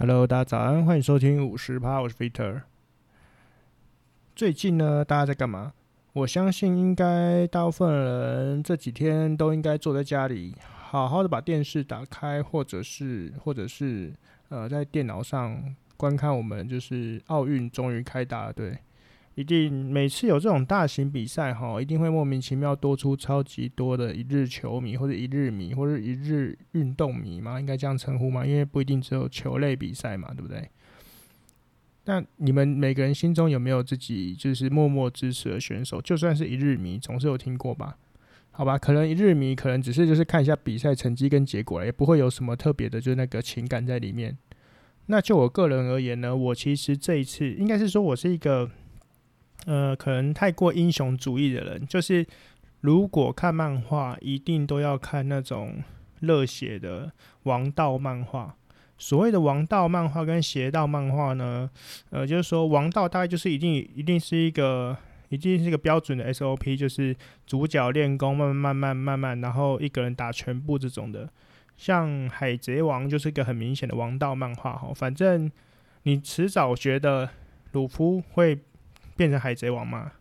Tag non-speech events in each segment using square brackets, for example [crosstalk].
Hello，大家早安，欢迎收听五十趴，我是 Peter。最近呢，大家在干嘛？我相信应该大部分人这几天都应该坐在家里，好好的把电视打开，或者是或者是呃在电脑上观看我们就是奥运终于开打了，对。一定每次有这种大型比赛哈，一定会莫名其妙多出超级多的一日球迷或者一日迷或者一日运动迷嘛，应该这样称呼嘛？因为不一定只有球类比赛嘛，对不对？那你们每个人心中有没有自己就是默默支持的选手？就算是一日迷，总是有听过吧？好吧，可能一日迷可能只是就是看一下比赛成绩跟结果，也不会有什么特别的，就是那个情感在里面。那就我个人而言呢，我其实这一次应该是说我是一个。呃，可能太过英雄主义的人，就是如果看漫画，一定都要看那种热血的王道漫画。所谓的王道漫画跟邪道漫画呢，呃，就是说王道大概就是一定一定是一个一定是一个标准的 SOP，就是主角练功，慢慢慢慢慢慢，然后一个人打全部这种的。像海贼王就是一个很明显的王道漫画哈，反正你迟早觉得鲁夫会。变成海贼王嘛？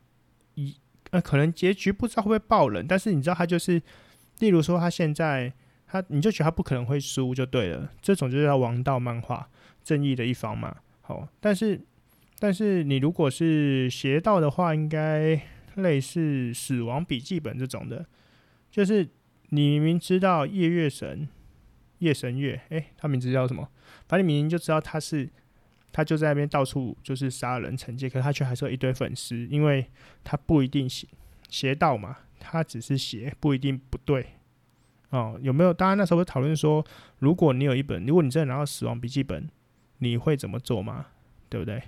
一呃，可能结局不知道会不会爆冷，但是你知道他就是，例如说他现在他，你就觉得他不可能会输就对了。这种就是叫王道漫画，正义的一方嘛。好，但是但是你如果是邪道的话，应该类似《死亡笔记本》这种的，就是你明明知道夜月神夜神月，诶，他名字叫什么？反正你明明就知道他是。他就在那边到处就是杀人惩戒，可是他却还是有一堆粉丝，因为他不一定邪邪道嘛，他只是邪，不一定不对哦。有没有？大家那时候会讨论说，如果你有一本，如果你真的拿到死亡笔记本，你会怎么做吗？对不对？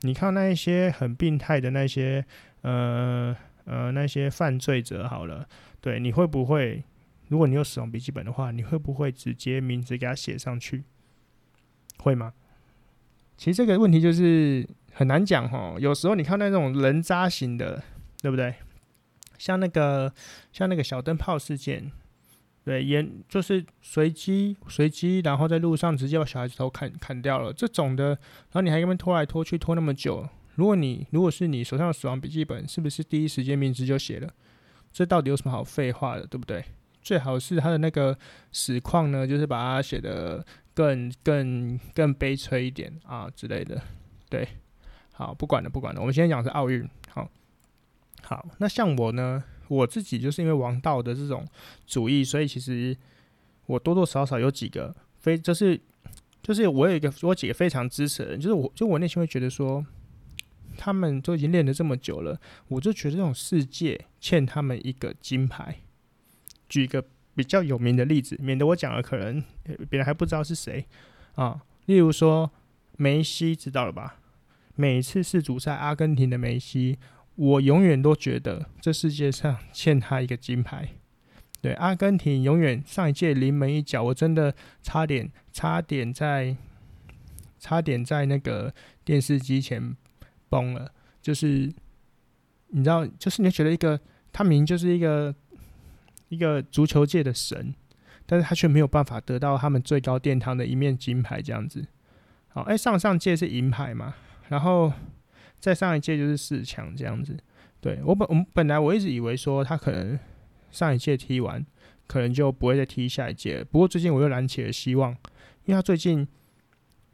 你看那一些很病态的那些呃呃那些犯罪者，好了，对，你会不会？如果你有死亡笔记本的话，你会不会直接名字给他写上去？会吗？其实这个问题就是很难讲哈，有时候你看那种人渣型的，对不对？像那个像那个小灯泡事件，对，也就是随机随机，然后在路上直接把小孩子头砍砍掉了这种的，然后你还跟他们拖来拖去拖那么久，如果你如果是你手上的死亡笔记本，是不是第一时间名字就写了？这到底有什么好废话的，对不对？最好是他的那个实况呢，就是把它写的。更更更悲催一点啊之类的，对，好，不管了不管了，我们先讲是奥运，好，好，那像我呢，我自己就是因为王道的这种主义，所以其实我多多少少有几个非，就是就是我有一个我几个非常支持的人，就是我就我内心会觉得说，他们都已经练了这么久了，我就觉得这种世界欠他们一个金牌，举一个。比较有名的例子，免得我讲了可能别人还不知道是谁啊。例如说梅西，知道了吧？每次世足赛阿根廷的梅西，我永远都觉得这世界上欠他一个金牌。对，阿根廷永远上一届临门一脚，我真的差点差点在差点在那个电视机前崩了。就是你知道，就是你觉得一个他明就是一个。一个足球界的神，但是他却没有办法得到他们最高殿堂的一面金牌，这样子。好，哎，上上届是银牌嘛，然后再上一届就是四强这样子。对，我本我们本来我一直以为说他可能上一届踢完，可能就不会再踢下一届。不过最近我又燃起了希望，因为他最近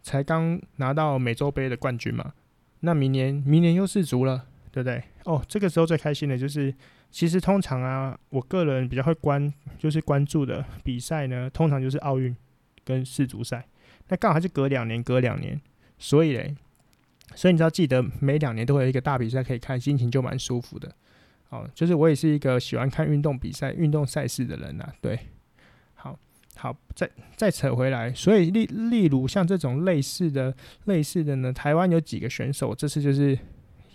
才刚拿到美洲杯的冠军嘛，那明年明年又是足了，对不对？哦，这个时候最开心的就是。其实通常啊，我个人比较会关，就是关注的比赛呢，通常就是奥运跟世足赛。那刚好还是隔两年，隔两年，所以嘞，所以你知道，记得每两年都会有一个大比赛可以看，心情就蛮舒服的。哦，就是我也是一个喜欢看运动比赛、运动赛事的人呐、啊。对，好，好，再再扯回来，所以例例如像这种类似的、类似的呢，台湾有几个选手，这次就是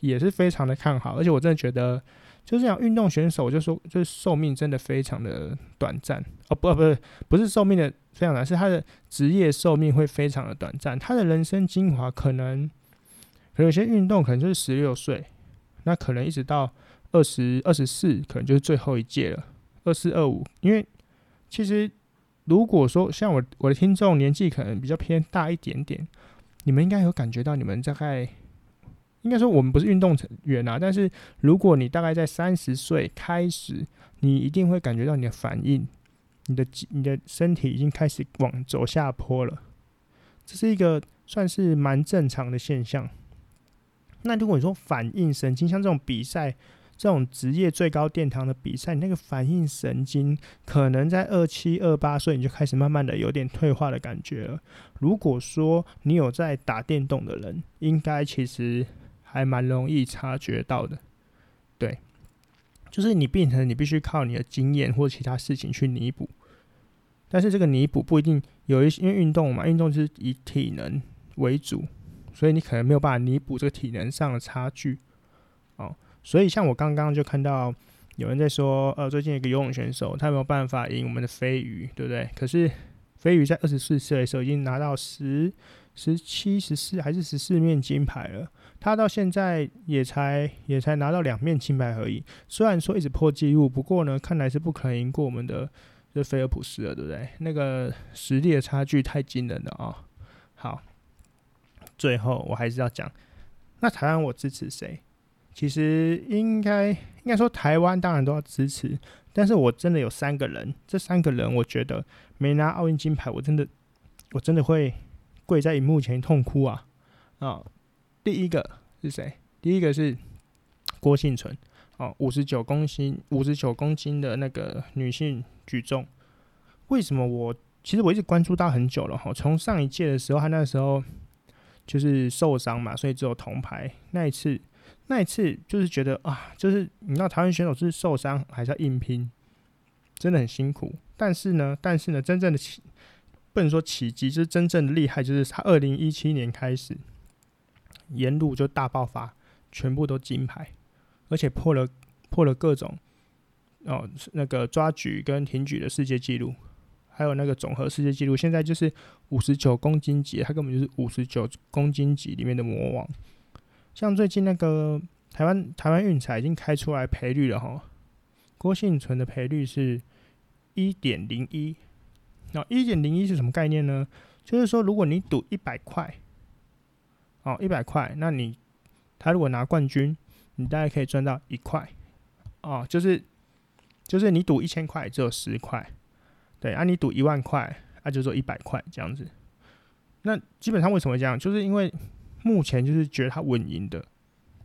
也是非常的看好，而且我真的觉得。就这样，运动选手就说，就是寿命真的非常的短暂哦，不，不是，不是寿命的非常短，是他的职业寿命会非常的短暂。他的人生精华可能，可能有些运动可能就是十六岁，那可能一直到二十二十四，可能就是最后一届了，二四二五。因为其实如果说像我我的听众年纪可能比较偏大一点点，你们应该有感觉到，你们大概应该说我们不是运动员啊，但是如果你大概在三十岁开始，你一定会感觉到你的反应，你的你的身体已经开始往走下坡了，这是一个算是蛮正常的现象。那如果你说反应神经，像这种比赛。这种职业最高殿堂的比赛，你那个反应神经可能在二七二八岁你就开始慢慢的有点退化的感觉了。如果说你有在打电动的人，应该其实还蛮容易察觉到的。对，就是你变成你必须靠你的经验或其他事情去弥补，但是这个弥补不一定有一些，因为运动嘛，运动是以体能为主，所以你可能没有办法弥补这个体能上的差距。哦。所以，像我刚刚就看到有人在说，呃，最近一个游泳选手，他没有办法赢我们的飞鱼，对不对？可是飞鱼在二十四岁的时候已经拿到十、十七、十四还是十四面金牌了，他到现在也才也才拿到两面金牌而已。虽然说一直破纪录，不过呢，看来是不可能赢过我们的这菲尔普斯了，对不对？那个实力的差距太惊人了啊、好，最后我还是要讲，那台湾我支持谁？其实应该应该说，台湾当然都要支持，但是我真的有三个人，这三个人我觉得没拿奥运金牌，我真的我真的会跪在荧幕前痛哭啊啊！第一个是谁？第一个是郭婞淳哦，五十九公斤五十九公斤的那个女性举重，为什么我其实我一直关注到很久了哈？从上一届的时候，他那时候就是受伤嘛，所以只有铜牌那一次。那一次就是觉得啊，就是你知道台湾选手是受伤还是要硬拼，真的很辛苦。但是呢，但是呢，真正的奇不能说奇迹，就是真正的厉害，就是他二零一七年开始沿路就大爆发，全部都金牌，而且破了破了各种哦那个抓举跟挺举的世界纪录，还有那个总和世界纪录，现在就是五十九公斤级，他根本就是五十九公斤级里面的魔王。像最近那个台湾台湾运彩已经开出来赔率了哈，郭婞淳的赔率是一点零一，那一点零一是什么概念呢？就是说如果你赌一百块，哦一百块，那你他如果拿冠军，你大概可以赚到一块，哦就是就是你赌一千块只有十块，对啊你赌一万块，那就做一百块这样子。那基本上为什么这样？就是因为。目前就是觉得他稳赢的，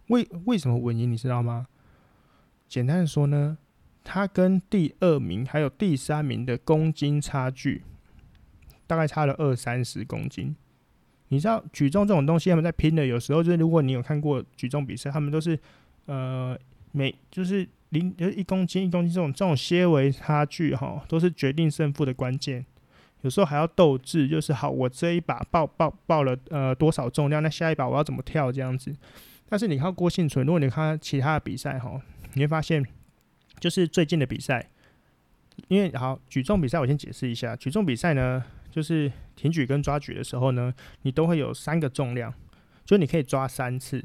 为为什么稳赢？你知道吗？简单的说呢，他跟第二名还有第三名的公斤差距，大概差了二三十公斤。你知道举重这种东西，他们在拼的，有时候就是如果你有看过举重比赛，他们都是呃每就是零就是一公斤一公斤这种这种些微差距哈，都是决定胜负的关键。有时候还要斗智，就是好，我这一把报报报了呃多少重量，那下一把我要怎么跳这样子。但是你看郭婞淳，如果你看其他的比赛哈，你会发现，就是最近的比赛，因为好举重比赛，我先解释一下，举重比赛呢，就是挺举跟抓举的时候呢，你都会有三个重量，就你可以抓三次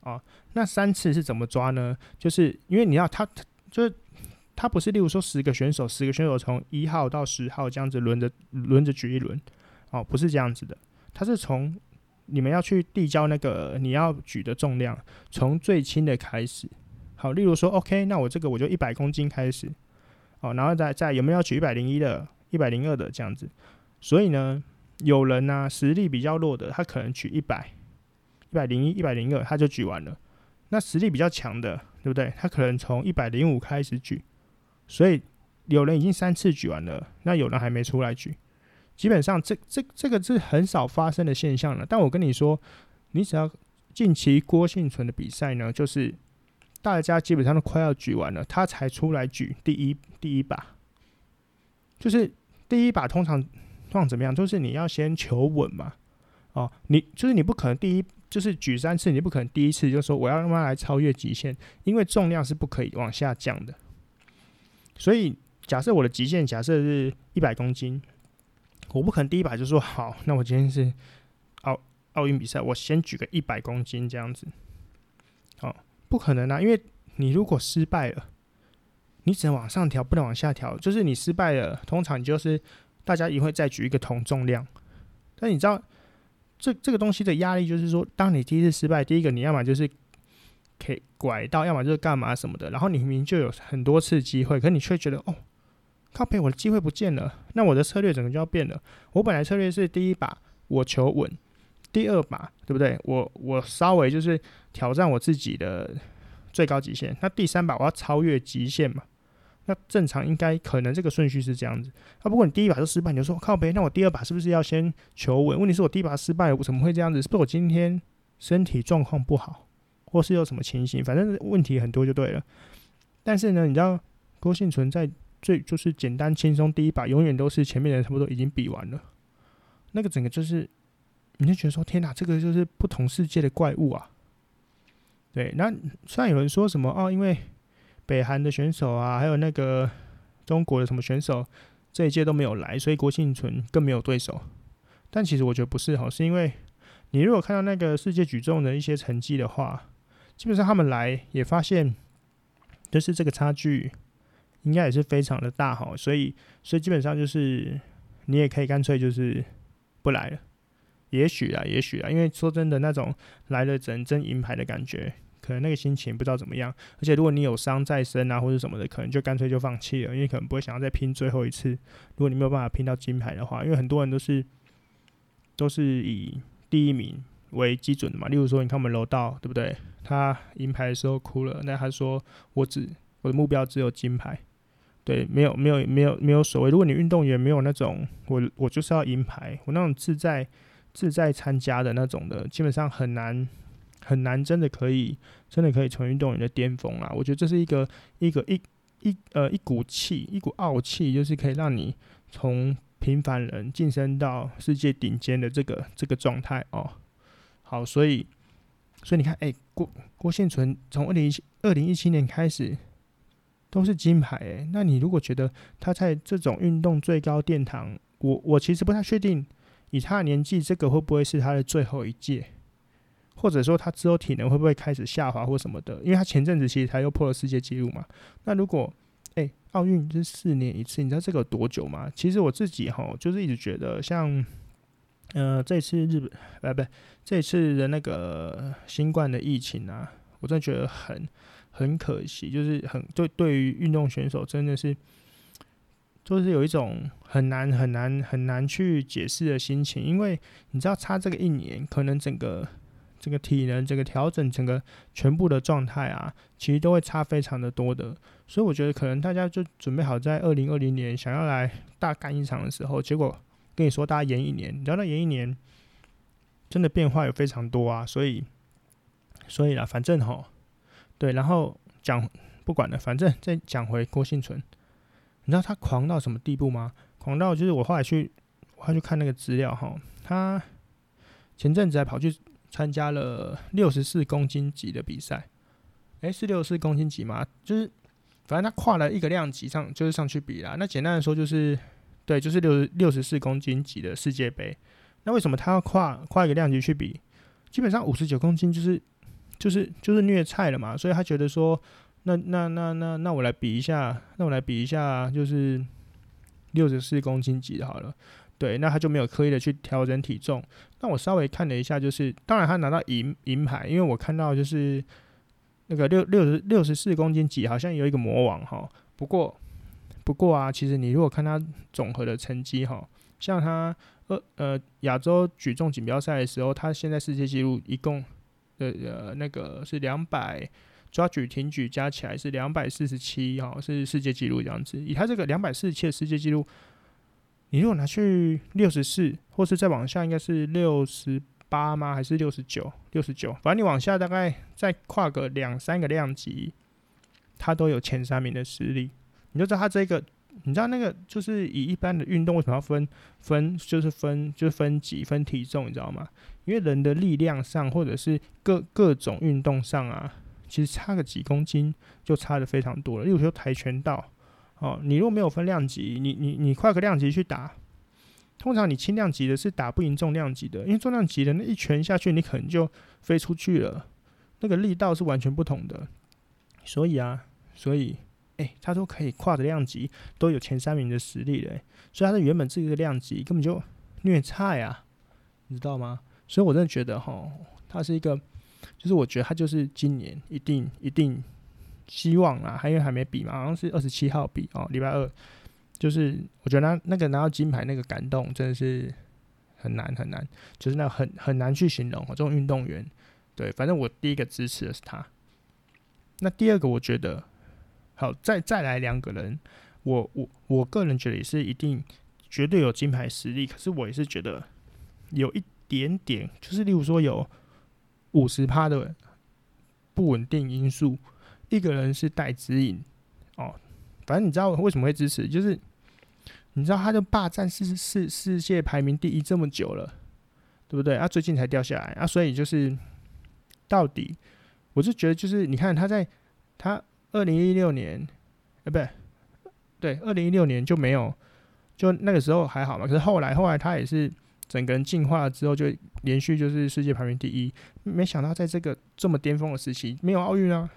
啊。那三次是怎么抓呢？就是因为你要他，就是。他不是，例如说十个选手，十个选手从一号到十号这样子轮着轮着举一轮，哦，不是这样子的。他是从你们要去递交那个你要举的重量，从最轻的开始。好，例如说，OK，那我这个我就一百公斤开始，哦，然后再再有没有要举一百零一的、一百零二的这样子。所以呢，有人呢、实力比较弱的，他可能举一百、一百零一、一百零二，他就举完了。那实力比较强的，对不对？他可能从一百零五开始举。所以有人已经三次举完了，那有人还没出来举。基本上这这这个是很少发生的现象了。但我跟你说，你只要近期郭婞淳的比赛呢，就是大家基本上都快要举完了，他才出来举第一第一把。就是第一把通常通常怎么样？就是你要先求稳嘛。哦，你就是你不可能第一就是举三次，你不可能第一次就说我要让它来超越极限，因为重量是不可以往下降的。所以，假设我的极限假设是一百公斤，我不可能第一把就说好，那我今天是奥奥运比赛，我先举个一百公斤这样子，哦，不可能啊，因为你如果失败了，你只能往上调，不能往下调。就是你失败了，通常你就是大家也会再举一个同重量。但你知道，这这个东西的压力就是说，当你第一次失败，第一个你要么就是可以拐到，要么就是干嘛什么的，然后你明明就有很多次机会，可你却觉得哦，靠北，我的机会不见了，那我的策略整个就要变了。我本来策略是第一把我求稳，第二把对不对？我我稍微就是挑战我自己的最高极限，那第三把我要超越极限嘛。那正常应该可能这个顺序是这样子。那不过你第一把就失败，你就说靠呗，那我第二把是不是要先求稳？问题是我第一把失败，我怎么会这样子？是不是我今天身体状况不好，或是有什么情形？反正问题很多就对了。但是呢，你知道郭婞淳在最就是简单轻松第一把，永远都是前面的人差不多已经比完了。那个整个就是，你就觉得说天哪，这个就是不同世界的怪物啊。对，那虽然有人说什么哦，因为。北韩的选手啊，还有那个中国的什么选手，这一届都没有来，所以郭庆存更没有对手。但其实我觉得不是哈，是因为你如果看到那个世界举重的一些成绩的话，基本上他们来也发现，就是这个差距应该也是非常的大哈，所以所以基本上就是你也可以干脆就是不来了，也许啊，也许啊，因为说真的，那种来了只能争银牌的感觉。可能那个心情不知道怎么样，而且如果你有伤在身啊，或者什么的，可能就干脆就放弃了，因为可能不会想要再拼最后一次。如果你没有办法拼到金牌的话，因为很多人都是都是以第一名为基准的嘛。例如说，你看我们楼道，对不对？他银牌的时候哭了，那他说我只我的目标只有金牌，对，没有没有没有没有所谓。如果你运动员没有那种我我就是要银牌，我那种自在自在参加的那种的，基本上很难。很难，真的可以，真的可以成为运动员的巅峰啊！我觉得这是一个一个一一呃一股气，一股傲气，就是可以让你从平凡人晋升到世界顶尖的这个这个状态哦。好，所以所以你看，哎、郭郭婞淳从二零一七二零一七年开始都是金牌，哎，那你如果觉得他在这种运动最高殿堂，我我其实不太确定，以他的年纪，这个会不会是他的最后一届？或者说他之后体能会不会开始下滑或什么的？因为他前阵子其实他又破了世界纪录嘛。那如果诶奥运是四年一次，你知道这个多久吗？其实我自己哈就是一直觉得像呃这次日本呃不这次的那个新冠的疫情啊，我真的觉得很很可惜，就是很对对于运动选手真的是就是有一种很难很难很难去解释的心情，因为你知道差这个一年，可能整个。这个体能，这个调整，整个全部的状态啊，其实都会差非常的多的。所以我觉得可能大家就准备好在二零二零年想要来大干一场的时候，结果跟你说大家延一年，你知道那延一年真的变化有非常多啊。所以，所以啦，反正吼，对，然后讲不管了，反正再讲回郭婞淳，你知道他狂到什么地步吗？狂到就是我后来去，我后来去看那个资料哈，他前阵子还跑去。参加了六十四公斤级的比赛，诶，是六十四公斤级吗？就是反正他跨了一个量级上，就是上去比啦。那简单的说就是，对，就是六六十四公斤级的世界杯。那为什么他要跨跨一个量级去比？基本上五十九公斤就是就是就是虐菜了嘛。所以他觉得说，那那那那那我来比一下，那我来比一下，就是六十四公斤级好了。对，那他就没有刻意的去调整体重。那我稍微看了一下，就是当然他拿到银银牌，因为我看到就是那个六六十六十四公斤级好像有一个魔王哈。不过不过啊，其实你如果看他总和的成绩哈，像他呃呃亚洲举重锦标赛的时候，他现在世界纪录一共呃呃那个是两百抓举挺举加起来是两百四十七哈，是世界纪录这样子。以他这个两百四十七的世界纪录。你如果拿去六十四，或是再往下，应该是六十八吗？还是六十九？六十九，反正你往下大概再跨个两三个量级，他都有前三名的实力。你就知道他这个，你知道那个就是以一般的运动为什么要分分，就是分就是分级分体重，你知道吗？因为人的力量上，或者是各各种运动上啊，其实差个几公斤就差得非常多了。例如说跆拳道。哦，你如果没有分量级，你你你跨个量级去打，通常你轻量级的是打不赢重量级的，因为重量级的那一拳下去，你可能就飞出去了，那个力道是完全不同的。所以啊，所以哎，他都可以跨着量级都有前三名的实力了，所以他的原本这个量级根本就虐菜啊，你知道吗？所以我真的觉得哈，他是一个，就是我觉得他就是今年一定一定希望啊，还因为还没比嘛，好像是二十七号比哦，礼拜二，就是我觉得那那个拿到金牌那个感动真的是很难很难，就是那很很难去形容哦这种运动员，对，反正我第一个支持的是他，那第二个我觉得。好，再再来两个人，我我我个人觉得也是一定绝对有金牌实力，可是我也是觉得有一点点，就是例如说有五十趴的不稳定因素。一个人是戴资颖哦，反正你知道为什么会支持，就是你知道他就霸占世世世界排名第一这么久了，对不对？啊，最近才掉下来啊，所以就是到底，我就觉得就是你看他在他。二零一六年，呃，不对，对，二零一六年就没有，就那个时候还好嘛。可是后来，后来他也是整个人进化了之后，就连续就是世界排名第一。没想到在这个这么巅峰的时期，没有奥运啊，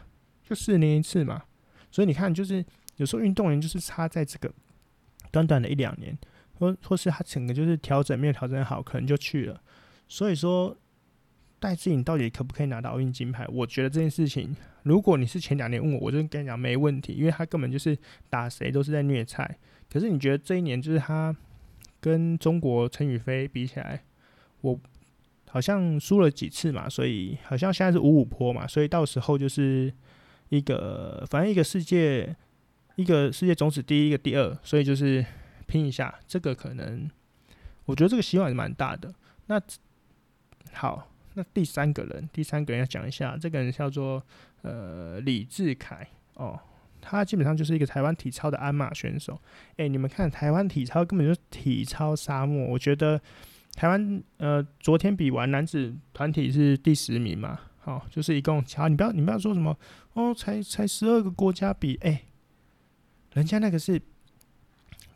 就四年一次嘛。所以你看，就是有时候运动员就是差在这个短短的一两年，或或是他整个就是调整没有调整好，可能就去了。所以说。戴志颖到底可不可以拿到奥运金牌？我觉得这件事情，如果你是前两年问我，我就跟你讲没问题，因为他根本就是打谁都是在虐菜。可是你觉得这一年就是他跟中国陈雨菲比起来，我好像输了几次嘛，所以好像现在是五五坡嘛，所以到时候就是一个反正一个世界一个世界总体第一，个第二，所以就是拼一下，这个可能我觉得这个希望也蛮大的。那好。那第三个人，第三个人要讲一下，这个人叫做呃李志凯哦，他基本上就是一个台湾体操的鞍马选手。诶，你们看台湾体操根本就是体操沙漠。我觉得台湾呃昨天比完男子团体是第十名嘛，好、就是一共好，你不要你不要说什么哦，才才十二个国家比，诶，人家那个是，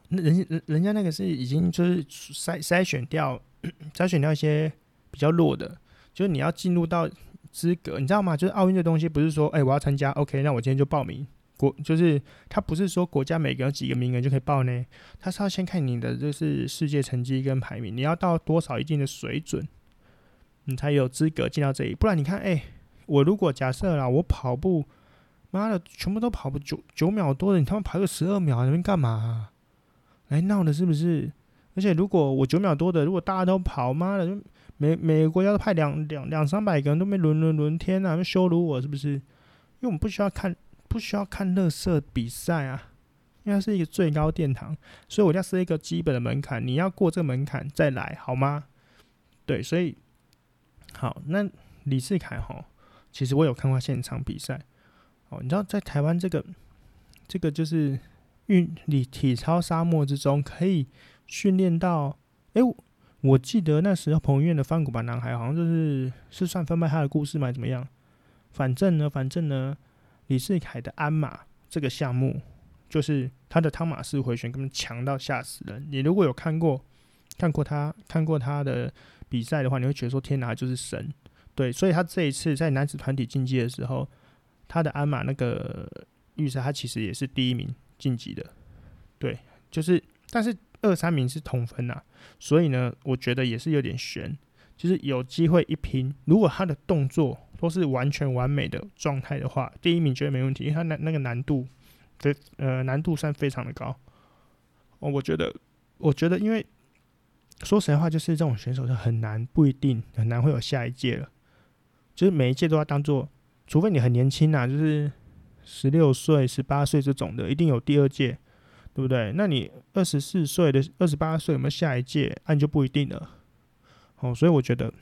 那人人人家那个是已经就是筛筛选掉 [clears throat] 筛选掉一些比较弱的。就是你要进入到资格，你知道吗？就是奥运这东西不是说，哎、我要参加，OK，那我今天就报名。国就是他不是说国家每个有几个名额就可以报呢，他是要先看你的就是世界成绩跟排名，你要到多少一定的水准，你才有资格进到这里。不然你看，哎、我如果假设啦，我跑步，妈的，全部都跑不九九秒多的，你他妈跑个十二秒，那边干嘛、啊？来闹的是不是？而且如果我九秒多的，如果大家都跑，妈的就。每每个国家都派两两两三百个人都没轮轮轮天啊，羞辱我是不是？因为我们不需要看不需要看垃圾比赛啊，因为它是一个最高殿堂，所以我要设一个基本的门槛，你要过这个门槛再来好吗？对，所以好，那李世凯哈，其实我有看过现场比赛哦，你知道在台湾这个这个就是运体体操沙漠之中，可以训练到哎。我记得那时候彭于晏的翻滚吧男孩好像就是是算翻拍他的故事吗？怎么样？反正呢，反正呢，李世凯的鞍马这个项目，就是他的汤马斯回旋根本强到吓死人。你如果有看过看过他看过他的比赛的话，你会觉得说天哪，就是神。对，所以他这一次在男子团体竞技的时候，他的鞍马那个预赛，他其实也是第一名晋级的。对，就是但是。二三名是同分呐、啊，所以呢，我觉得也是有点悬，就是有机会一拼。如果他的动作都是完全完美的状态的话，第一名绝对没问题，因为他那那个难度，非呃难度算非常的高。哦，我觉得，我觉得，因为说实话，就是这种选手是很难，不一定很难会有下一届了，就是每一届都要当做，除非你很年轻呐，就是十六岁、十八岁这种的，一定有第二届。对不对？那你二十四岁的二十八岁有没有下一届？那、啊、就不一定了。哦，所以我觉得，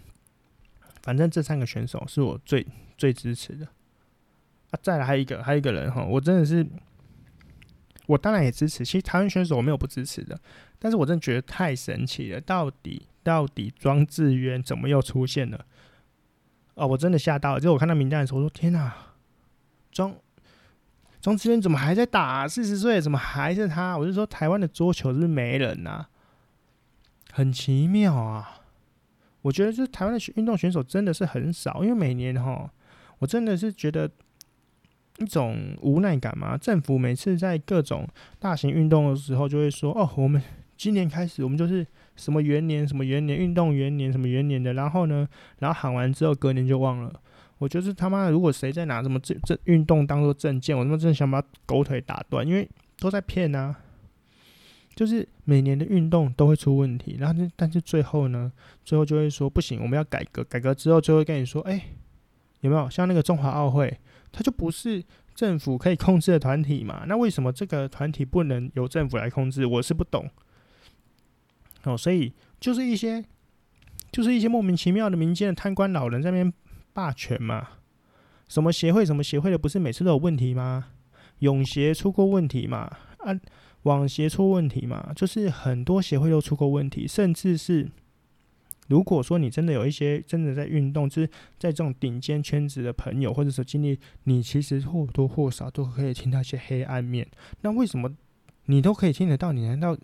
反正这三个选手是我最最支持的。啊，再来还有一个，还有一个人哈，我真的是，我当然也支持。其实台湾选手我没有不支持的，但是我真的觉得太神奇了。到底到底庄智渊怎么又出现了？哦，我真的吓到了。就我看到名单的时候，我说天哪，庄。庄智渊怎么还在打？四十岁怎么还是他？我就说台湾的桌球是不是没人呐？很奇妙啊！我觉得就是台湾的运动选手真的是很少，因为每年哈，我真的是觉得，一种无奈感嘛。政府每次在各种大型运动的时候，就会说：“哦，我们今年开始，我们就是什么元年，什么元年，运动元年，什么元年的。”然后呢，然后喊完之后，隔年就忘了。我就是他妈的，如果谁再拿什么这这运动当做政见，我他妈真的想把狗腿打断，因为都在骗啊。就是每年的运动都会出问题，然后但是最后呢，最后就会说不行，我们要改革，改革之后就会跟你说，哎、有没有像那个中华奥会，它就不是政府可以控制的团体嘛？那为什么这个团体不能由政府来控制？我是不懂。哦，所以就是一些，就是一些莫名其妙的民间的贪官老人在那边霸权嘛。什么协会，什么协会的，不是每次都有问题吗？泳协出过问题嘛？啊。网协出问题嘛，就是很多协会都出过问题，甚至是如果说你真的有一些真的在运动，就是在这种顶尖圈子的朋友，或者是经历，你其实或多或少都可以听到一些黑暗面。那为什么你都可以听得到？你难道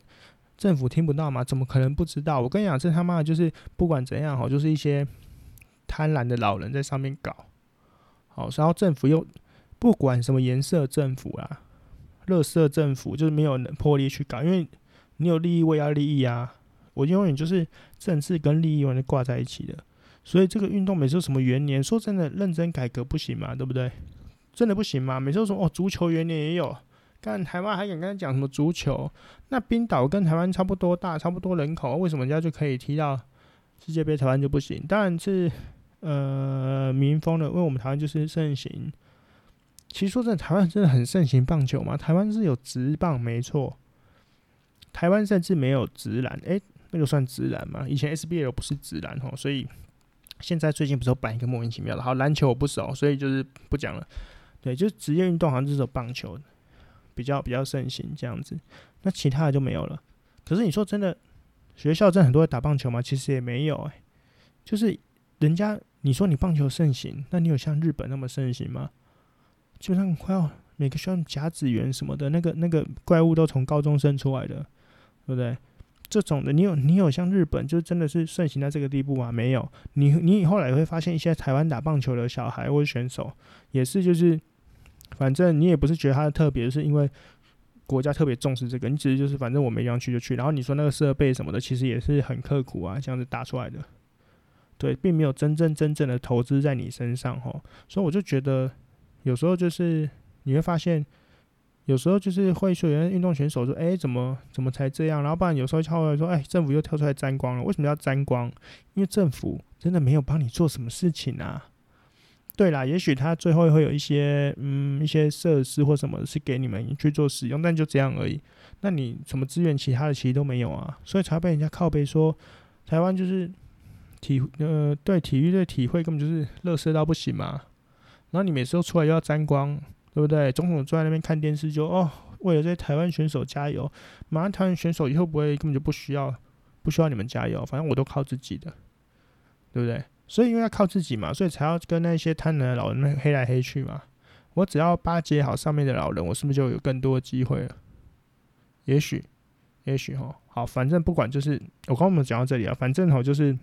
政府听不到吗？怎么可能不知道？我跟你讲，这他妈的就是不管怎样哈，就是一些贪婪的老人在上面搞，好，然后政府又不管什么颜色政府啊。乐色政府就是没有魄力去搞，因为你有利益，我也要利益啊！我永远就是政治跟利益完全挂在一起的，所以这个运动每次什么元年，说真的，认真改革不行嘛，对不对？真的不行吗？每次都说哦，足球元年也有，干台湾还敢跟他讲什么足球？那冰岛跟台湾差不多大，差不多人口，为什么人家就可以踢到世界杯，台湾就不行？当然是呃民风的，因为我们台湾就是盛行。其实说真的，台湾真的很盛行棒球吗？台湾是有职棒，没错。台湾甚至没有职篮，诶，那个算职篮吗？以前 SBL 不是职篮哦，所以 [laughs] 现在最近不是有办一个莫名其妙的。好，篮球我不熟，所以就是不讲了。对，就是职业运动好像就是有棒球比较比较盛行这样子，那其他的就没有了。可是你说真的，学校真的很多人打棒球吗？其实也没有诶，就是人家你说你棒球盛行，那你有像日本那么盛行吗？基本上快要每个学校甲子园什么的，那个那个怪物都从高中生出来的，对不对？这种的，你有你有像日本就真的是盛行到这个地步吗？没有。你你以后来会发现一些台湾打棒球的小孩或者选手，也是就是，反正你也不是觉得它的特别，是因为国家特别重视这个，你只是就是反正我没地方去就去。然后你说那个设备什么的，其实也是很刻苦啊，这样子打出来的，对，并没有真正真正的投资在你身上吼。所以我就觉得。有时候就是你会发现，有时候就是会说，有些运动选手说：“哎、怎么怎么才这样？”然后不然有时候跳出来说：“哎、政府又跳出来沾光了。”为什么要沾光？因为政府真的没有帮你做什么事情啊。对啦，也许他最后会有一些嗯一些设施或什么是给你们去做使用，但就这样而已。那你什么资源其他的其实都没有啊，所以才被人家靠背说台湾就是体呃对体育的体会根本就是乐色到不行嘛。然后你每次都出来又要沾光，对不对？总统坐在那边看电视就哦，为了这些台湾选手加油。马上台湾选手以后不会根本就不需要，不需要你们加油，反正我都靠自己的，对不对？所以因为要靠自己嘛，所以才要跟那些贪婪的老人们黑来黑去嘛。我只要巴结好上面的老人，我是不是就有更多的机会了？也许，也许哈。好，反正不管就是我刚刚我们讲到这里啊，反正哈就是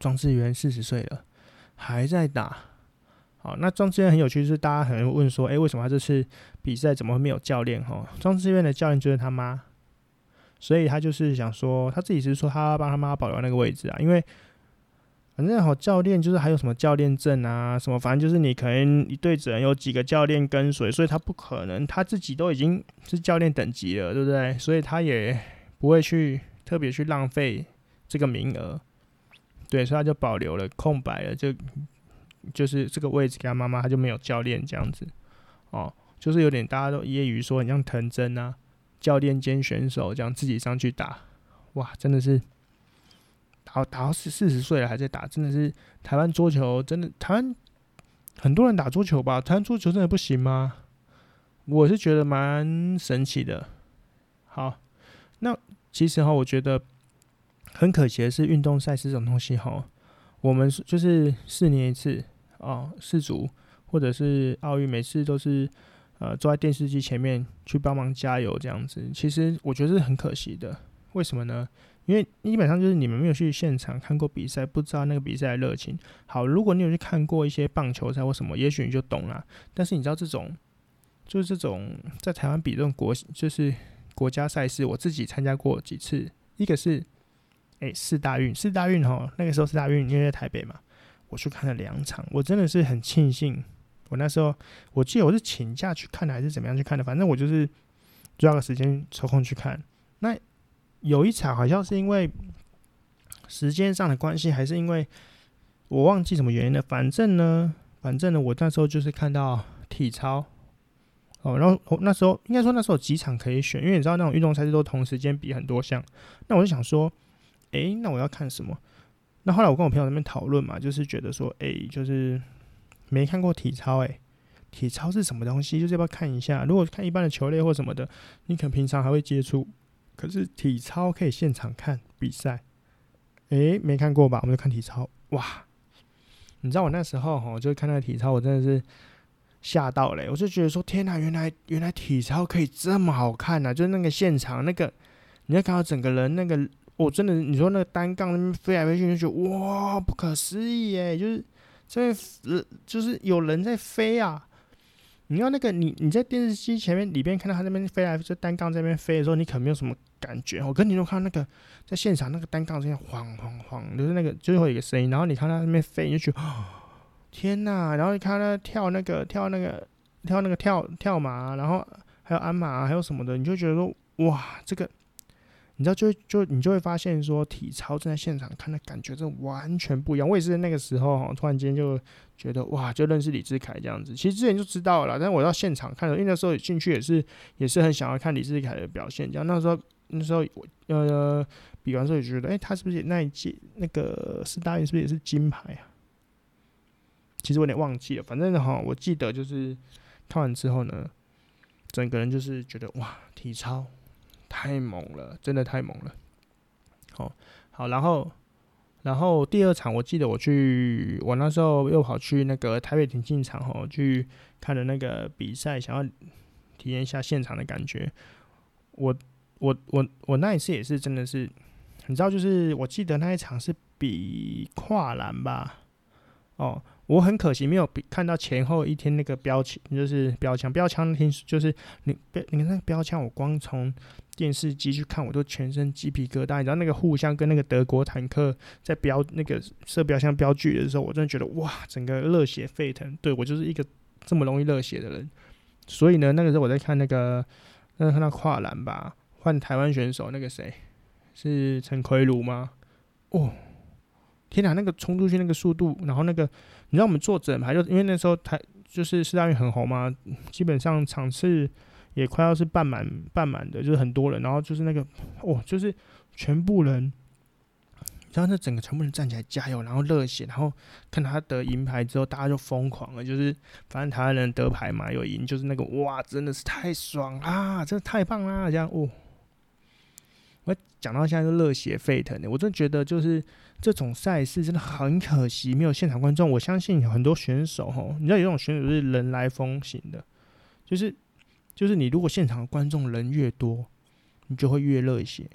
庄志源四十岁了，还在打。好，那庄志源很有趣，就是大家可能问说，诶、为什么他这次比赛怎么会没有教练？哈，庄志源的教练就是他妈，所以他就是想说，他自己是说他帮他妈保留那个位置啊，因为反正好教练就是还有什么教练证啊，什么反正就是你可能一队只能有几个教练跟随，所以他不可能他自己都已经是教练等级了，对不对？所以他也不会去特别去浪费这个名额，对，所以他就保留了空白了，就。就是这个位置给他妈妈，他就没有教练这样子，哦，就是有点大家都揶揄说，很像藤真啊，教练兼选手这样自己上去打，哇，真的是打打到四四十岁了还在打，真的是台湾桌球真的台湾很多人打桌球吧？台湾桌球真的不行吗？我是觉得蛮神奇的。好，那其实哈，我觉得很可惜的是，运动赛事这种东西哈，我们就是四年一次。哦，世足或者是奥运，每次都是呃坐在电视机前面去帮忙加油这样子。其实我觉得是很可惜的。为什么呢？因为基本上就是你们没有去现场看过比赛，不知道那个比赛的热情。好，如果你有去看过一些棒球赛或什么，也许你就懂了。但是你知道这种，就是这种在台湾比这种国，就是国家赛事，我自己参加过几次。一个是，哎，四大运，四大运哈，那个时候四大运因为在台北嘛，我去看了两场，我真的是很庆幸，我那时候我记得我是请假去看的，还是怎么样去看的，反正我就是抓个时间抽空去看。那有一场好像是因为时间上的关系，还是因为我忘记什么原因了。反正呢，反正呢，我那时候就是看到体操哦，然后我那时候应该说那时候有几场可以选，因为你知道那种运动赛事都同时间比很多项。那我就想说，诶，那我要看什么？那后来我跟我朋友那边讨论嘛，就是觉得说，诶，就是没看过体操，诶，体操是什么东西？就是要不要看一下？如果看一般的球类或什么的，你可能平常还会接触。可是体操可以现场看比赛，诶，没看过吧？我们就看体操，哇！你知道我那时候哈，就看那个体操，我真的是吓到了。我就觉得说，天哪，原来原来体操可以这么好看呐！就是那个现场那个，你要看到整个人那个，我真的，你说那个单杠那边飞来飞去，就觉得哇，不可思议耶！就是这边就是有人在飞啊。你要那个你你在电视机前面里边看到他那边飞来，就单杠这边飞的时候，你可能没有什么感觉。我跟你说，看那个在现场那个单杠这样晃晃晃，就是那个最后一个声音。然后你看他那边飞，你就觉得天呐！然后你看他跳那个跳那个跳那个跳跳马，然后还有鞍马，还有什么的，你就觉得说哇，这个。你知道就，就你就会发现说，体操正在现场看的感觉，真的完全不一样。我也是那个时候，突然间就觉得哇，就认识李智凯这样子。其实之前就知道了，但是我到现场看的，因为那时候进去也是也是很想要看李智凯的表现。这样那时候那时候我呃比完之后也觉得，哎、他是不是那一届那个四大运是不是也是金牌啊？其实我有点忘记了，反正哈，我记得就是看完之后呢，整个人就是觉得哇，体操。太猛了，真的太猛了。好，好，然后，然后第二场，我记得我去，我那时候又跑去那个台北田径场吼，去看了那个比赛，想要体验一下现场的感觉。我，我，我，我那一次也是真的是，你知道，就是我记得那一场是比跨栏吧，哦。我很可惜没有比看到前后一天那个标枪，就是标枪，标枪听就是你，你看那个标枪，我光从电视机去看，我都全身鸡皮疙瘩。你知道那个互相跟那个德国坦克在标那个射标枪标距的时候，我真的觉得哇，整个热血沸腾。对，我就是一个这么容易热血的人，所以呢，那个时候我在看那个，那看到跨栏吧，换台湾选手那个谁是陈奎儒吗？哦。天哪，那个冲出去那个速度，然后那个，你知道我们坐整排就，因为那时候台就是世大运很红嘛，基本上场次也快要是半满半满的，就是很多人，然后就是那个哦，就是全部人，然后那整个全部人站起来加油，然后热血，然后看他得银牌之后，大家就疯狂了，就是反正台湾人得牌嘛，有赢，就是那个哇，真的是太爽啊，真的太棒啦，这样哦。我讲到现在都热血沸腾的，我真的觉得就是这种赛事真的很可惜，没有现场观众。我相信很多选手吼，你知道有种选手是人来疯型的，就是就是你如果现场观众人越多，你就会越热血，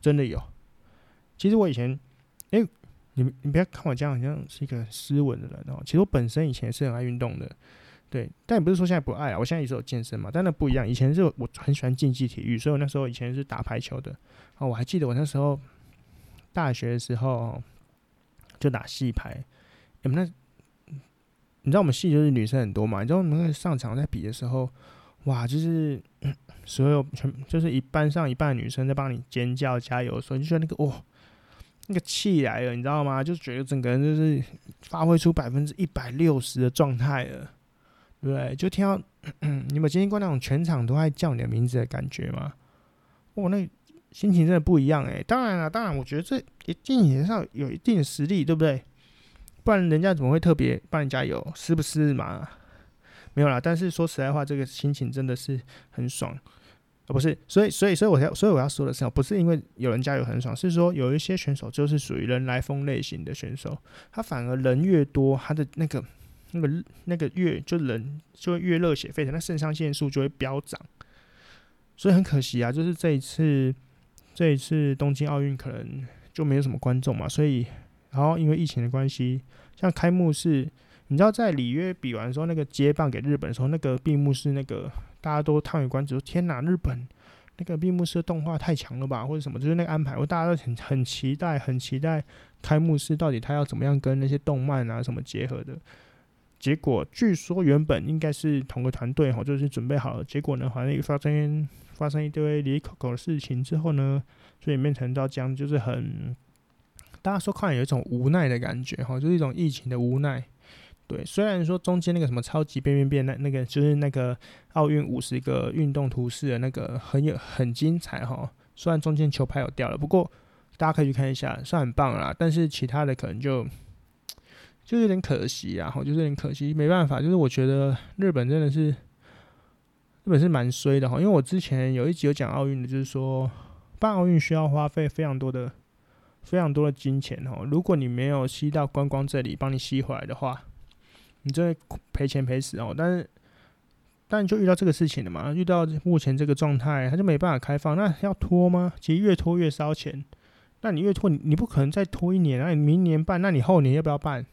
真的有。其实我以前，哎、欸，你你不要看我这样，好像是一个很斯文的人哦。其实我本身以前是很爱运动的。对，但也不是说现在不爱啊，我现在也是有健身嘛，但那不一样。以前是我很喜欢竞技体育，所以我那时候以前是打排球的。哦，我还记得我那时候大学的时候就打戏排。你们那，你知道我们系就是女生很多嘛？你知道我们上场在比的时候，哇，就是 [coughs] 所有全就是一班上一半的女生在帮你尖叫加油，所以就觉得那个哇，那个气来了，你知道吗？就觉得整个人就是发挥出百分之一百六十的状态了。对，就听到你们经历过那种全场都在叫你的名字的感觉吗？哦，那心情真的不一样诶。当然了，当然，我觉得这一定也是要有一定的实力，对不对？不然人家怎么会特别帮你加油？是不是嘛？没有啦。但是说实在话，这个心情真的是很爽，而不是。所以，所以，所以我要，所以我要说的是，不是因为有人加油很爽，是说有一些选手就是属于人来疯类型的选手，他反而人越多，他的那个。那个那个越就人就会越热血沸腾，那肾上腺素就会飙涨，所以很可惜啊，就是这一次这一次东京奥运可能就没有什么观众嘛，所以然后因为疫情的关系，像开幕式，你知道在里约比完的时候，那个接棒给日本的时候，那个闭幕式那个大家都叹为观止，说天哪，日本那个闭幕式动画太强了吧，或者什么，就是那个安排，我大家都很很期待，很期待开幕式到底他要怎么样跟那些动漫啊什么结合的。结果据说原本应该是同个团队哈，就是准备好了。结果呢，反正发生发生一堆离口口的事情之后呢，所以变成到这样，就是很大家说看有一种无奈的感觉哈，就是一种疫情的无奈。对，虽然说中间那个什么超级变变变那那个就是那个奥运五十个运动图示的那个很有很精彩哈，虽然中间球拍有掉了，不过大家可以去看一下，算很棒啦。但是其他的可能就。就有点可惜啊，吼，就是有点可惜，没办法，就是我觉得日本真的是，日本是蛮衰的哈，因为我之前有一集有讲奥运的，就是说办奥运需要花费非常多的、非常多的金钱哈，如果你没有吸到观光这里帮你吸回来的话，你就会赔钱赔死哦。但是，但就遇到这个事情了嘛，遇到目前这个状态，他就没办法开放，那要拖吗？其实越拖越烧钱，那你越拖，你你不可能再拖一年，那你明年办，那你后年要不要办？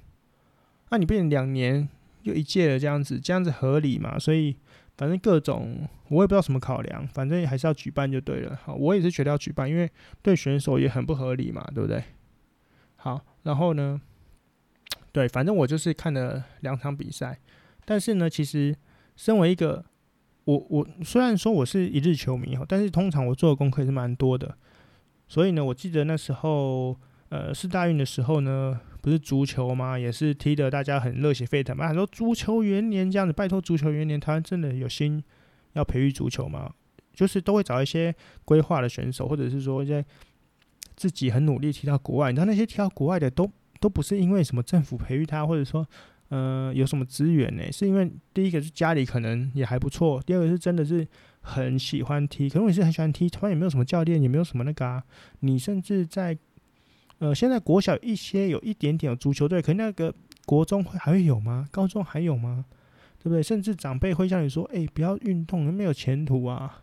那、你变两年又一届了，这样子，这样子合理嘛？所以反正各种我也不知道什么考量，反正还是要举办就对了。好，我也是觉得要举办，因为对选手也很不合理嘛，对不对？好，然后呢，对，反正我就是看了两场比赛，但是呢，其实身为一个我我虽然说我是一日球迷哈，但是通常我做的功课也是蛮多的，所以呢，我记得那时候呃世大运的时候呢。不是足球吗？也是踢得大家很热血沸腾嘛。他说足球元年这样子，拜托足球元年，台湾真的有心要培育足球吗？就是都会找一些规划的选手，或者是说一些自己很努力踢到国外。你知道那些踢到国外的都都不是因为什么政府培育他，或者说呃有什么资源呢？是因为第一个是家里可能也还不错，第二个是真的是很喜欢踢。可能你是很喜欢踢，台湾也没有什么教练，也没有什么那个啊。你甚至在。呃，现在国小一些有一点点有足球队，可那个国中会还会有吗？高中还有吗？对不对？甚至长辈会向你说：“哎、不要运动，没有前途啊！”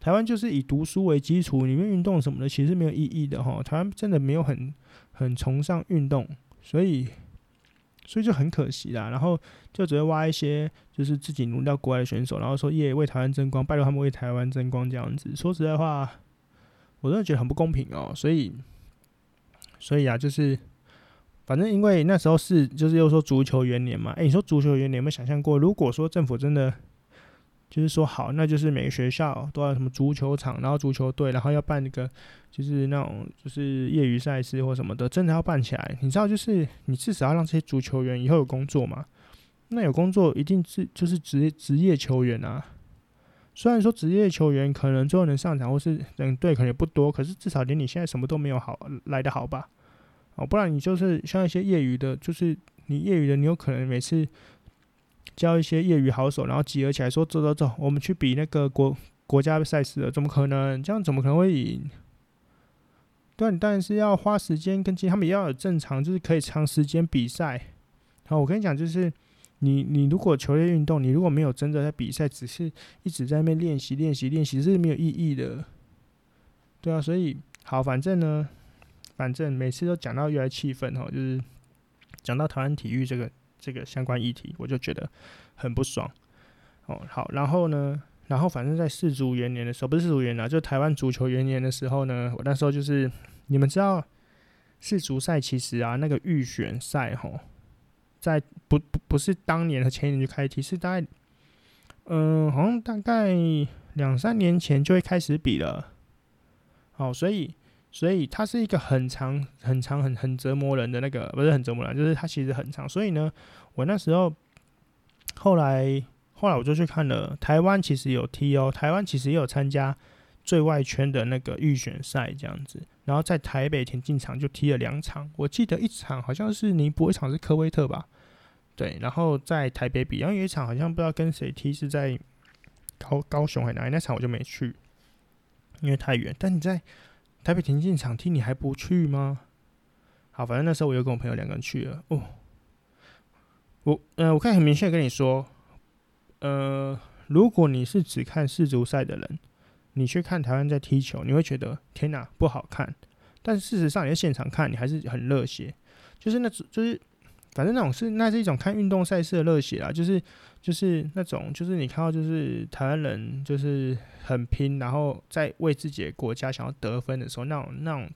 台湾就是以读书为基础，里面运动什么的其实没有意义的哈。台湾真的没有很很崇尚运动，所以所以就很可惜啦。然后就只会挖一些就是自己努力到国外的选手，然后说耶为台湾争光，拜托他们为台湾争光这样子。说实在话，我真的觉得很不公平哦。所以。所以啊，就是反正因为那时候是就是又说足球元年嘛，诶、欸，你说足球元年有没有想象过？如果说政府真的就是说好，那就是每个学校都要什么足球场，然后足球队，然后要办那个就是那种就是业余赛事或什么的，真的要办起来。你知道，就是你至少要让这些足球员以后有工作嘛？那有工作一定是就是职职业球员啊。虽然说职业球员可能最后能上场或是等队可能也不多，可是至少连你现在什么都没有好来得好吧？哦，不然你就是像一些业余的，就是你业余的，你有可能每次教一些业余好手，然后集合起来说走走走，我们去比那个国国家赛事了，怎么可能？这样怎么可能会赢？对，你当然是要花时间跟进，他们也要有正常，就是可以长时间比赛。好，我跟你讲，就是。你你如果球类运动，你如果没有真的在比赛，只是一直在那边练习练习练习，是没有意义的。对啊，所以好，反正呢，反正每次都讲到越来气愤哦，就是讲到台湾体育这个这个相关议题，我就觉得很不爽。哦，好，然后呢，然后反正在世足元年的时候，不是世足元年啊，就台湾足球元年的时候呢，我那时候就是你们知道世足赛其实啊，那个预选赛吼。在不不不是当年和前年就开踢，是大概，嗯、好像大概两三年前就会开始比了。好，所以所以它是一个很长很长很很折磨人的那个，不是很折磨人，就是它其实很长。所以呢，我那时候后来后来我就去看了，台湾其实有踢哦，台湾其实也有参加最外圈的那个预选赛这样子。然后在台北田径场就踢了两场，我记得一场好像是尼泊，一场是科威特吧，对。然后在台北比，然后有一场好像不知道跟谁踢，是在高高雄还哪里，那场我就没去，因为太远。但你在台北田径场踢，你还不去吗？好，反正那时候我又跟我朋友两个人去了。哦，我嗯、呃，我可以很明确跟你说，呃，如果你是只看世足赛的人，你去看台湾在踢球，你会觉得天哪，不好看。但事实上，你在现场看，你还是很热血，就是那种，就是反正那种是那是一种看运动赛事的热血啦，就是就是那种，就是你看到就是台湾人就是很拼，然后在为自己的国家想要得分的时候，那种那种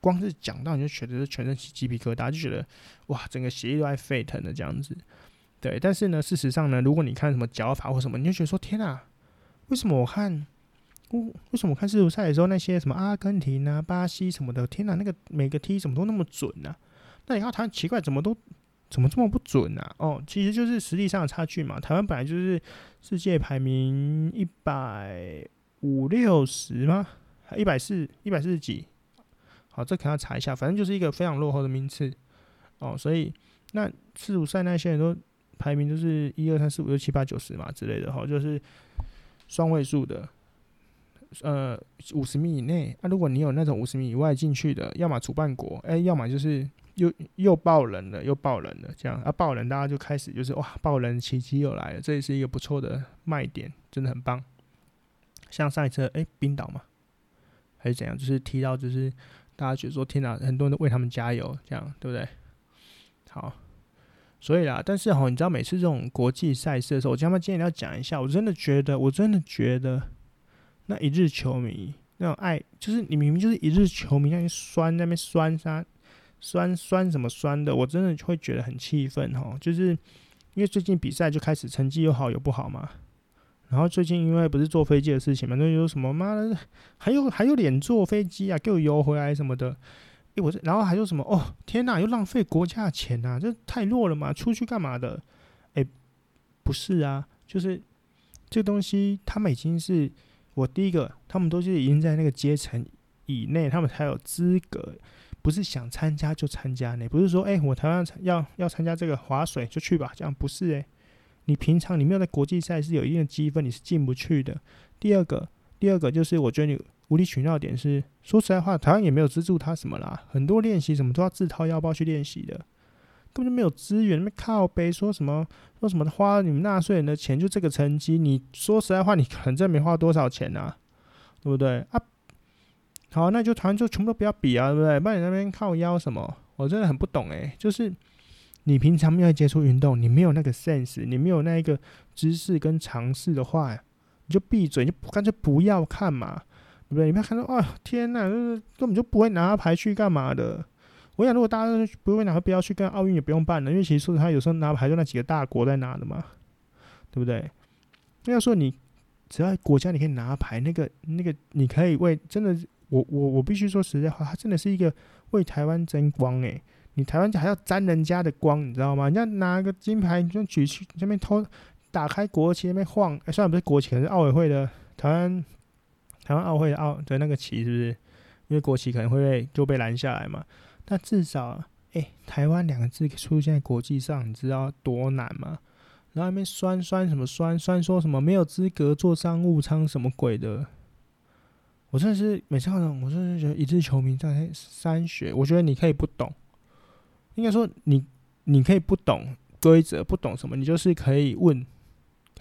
光是讲到你就觉得是全身起鸡皮疙瘩，就觉得哇，整个血液都在沸腾的这样子。对，但是呢，事实上呢，如果你看什么脚法或什么，你就觉得说天啊，为什么我看？为什么我看世足赛的时候，那些什么阿根廷啊、巴西什么的，天哪，那个每个踢怎么都那么准呢、那你看台湾奇怪，怎么都怎么这么不准、啊？哦，其实就是实力上的差距嘛。台湾本来就是世界排名一百五六十吗？还一百四一百四十几？好，这可能要查一下。反正就是一个非常落后的名次哦。所以那世足赛那些人都排名都是一二三四五六七八九十嘛之类的，哈，就是双位数的。呃，五十米以内，那、如果你有那种五十米以外进去的，要么主办国，哎、要么就是又又爆冷了，又爆冷了，这样啊，爆冷大家就开始就是哇，爆冷奇迹又来了，这也是一个不错的卖点，真的很棒。像上一次，哎、冰岛嘛，还是怎样，就是提到就是大家觉得说天哪，很多人都为他们加油，这样对不对？好，所以啦，但是哈，你知道每次这种国际赛事的时候，我今天今天要讲一下，我真的觉得，我真的觉得。那一日球迷那种爱，就是你明明就是一日球迷，那边酸那边酸啥酸酸什么酸的，我真的会觉得很气愤哈。就是因为最近比赛就开始成绩有好有不好嘛，然后最近因为不是坐飞机的事情嘛，那有什么妈的，还有还有脸坐飞机啊，给我游回来什么的，诶、我这然后还有什么哦，天哪，又浪费国家钱呐，这太弱了嘛，出去干嘛的？诶、不是啊，就是这东西他们已经是。我第一个，他们都是已经在那个阶层以内，他们才有资格，不是想参加就参加呢，不是说，哎、我台湾要要参加这个划水就去吧，这样不是哎、你平常你没有在国际赛是有一定的积分，你是进不去的。第二个，第二个就是我觉得你无理取闹点是，说实在话，台湾也没有资助他什么啦，很多练习什么都要自掏腰包去练习的。根本就没有资源，那靠北说什么说什么花你们纳税人的钱就这个成绩，你说实在话，你可能真没花多少钱啊，对不对啊？好，那就团就全部都不要比啊，对不对？不然你那边靠腰什么？我真的很不懂诶、就是你平常没有接触运动，你没有那个 sense，你没有那一个知识跟常识的话，你就闭嘴，你就干脆不要看嘛，对不对？你不要看到啊、哦，天哪，就是根本就不会拿牌去干嘛的。我想，如果大家不会拿，不要去跟奥运也不用办了，因为其实说他有时候拿牌就那几个大国在拿的嘛，对不对？那要说你只要国家你可以拿牌，那个那个你可以为真的，我我我必须说实在话，他真的是一个为台湾争光诶。你台湾还要沾人家的光，你知道吗？人家拿个金牌你就举去那边偷打开国旗那边晃，哎，虽然不是国旗，可是奥委会的台湾台湾奥会的奥的那个旗是不是？因为国旗可能会被就被拦下来嘛。但至少，哎、台湾两个字出现在国际上，你知道多难吗？然后那边酸酸什么酸酸，说什么没有资格坐商务舱什么鬼的，我真的是每次看到，我真的觉得一日球迷在三学。我觉得你可以不懂，应该说你你可以不懂规则，不懂什么，你就是可以问，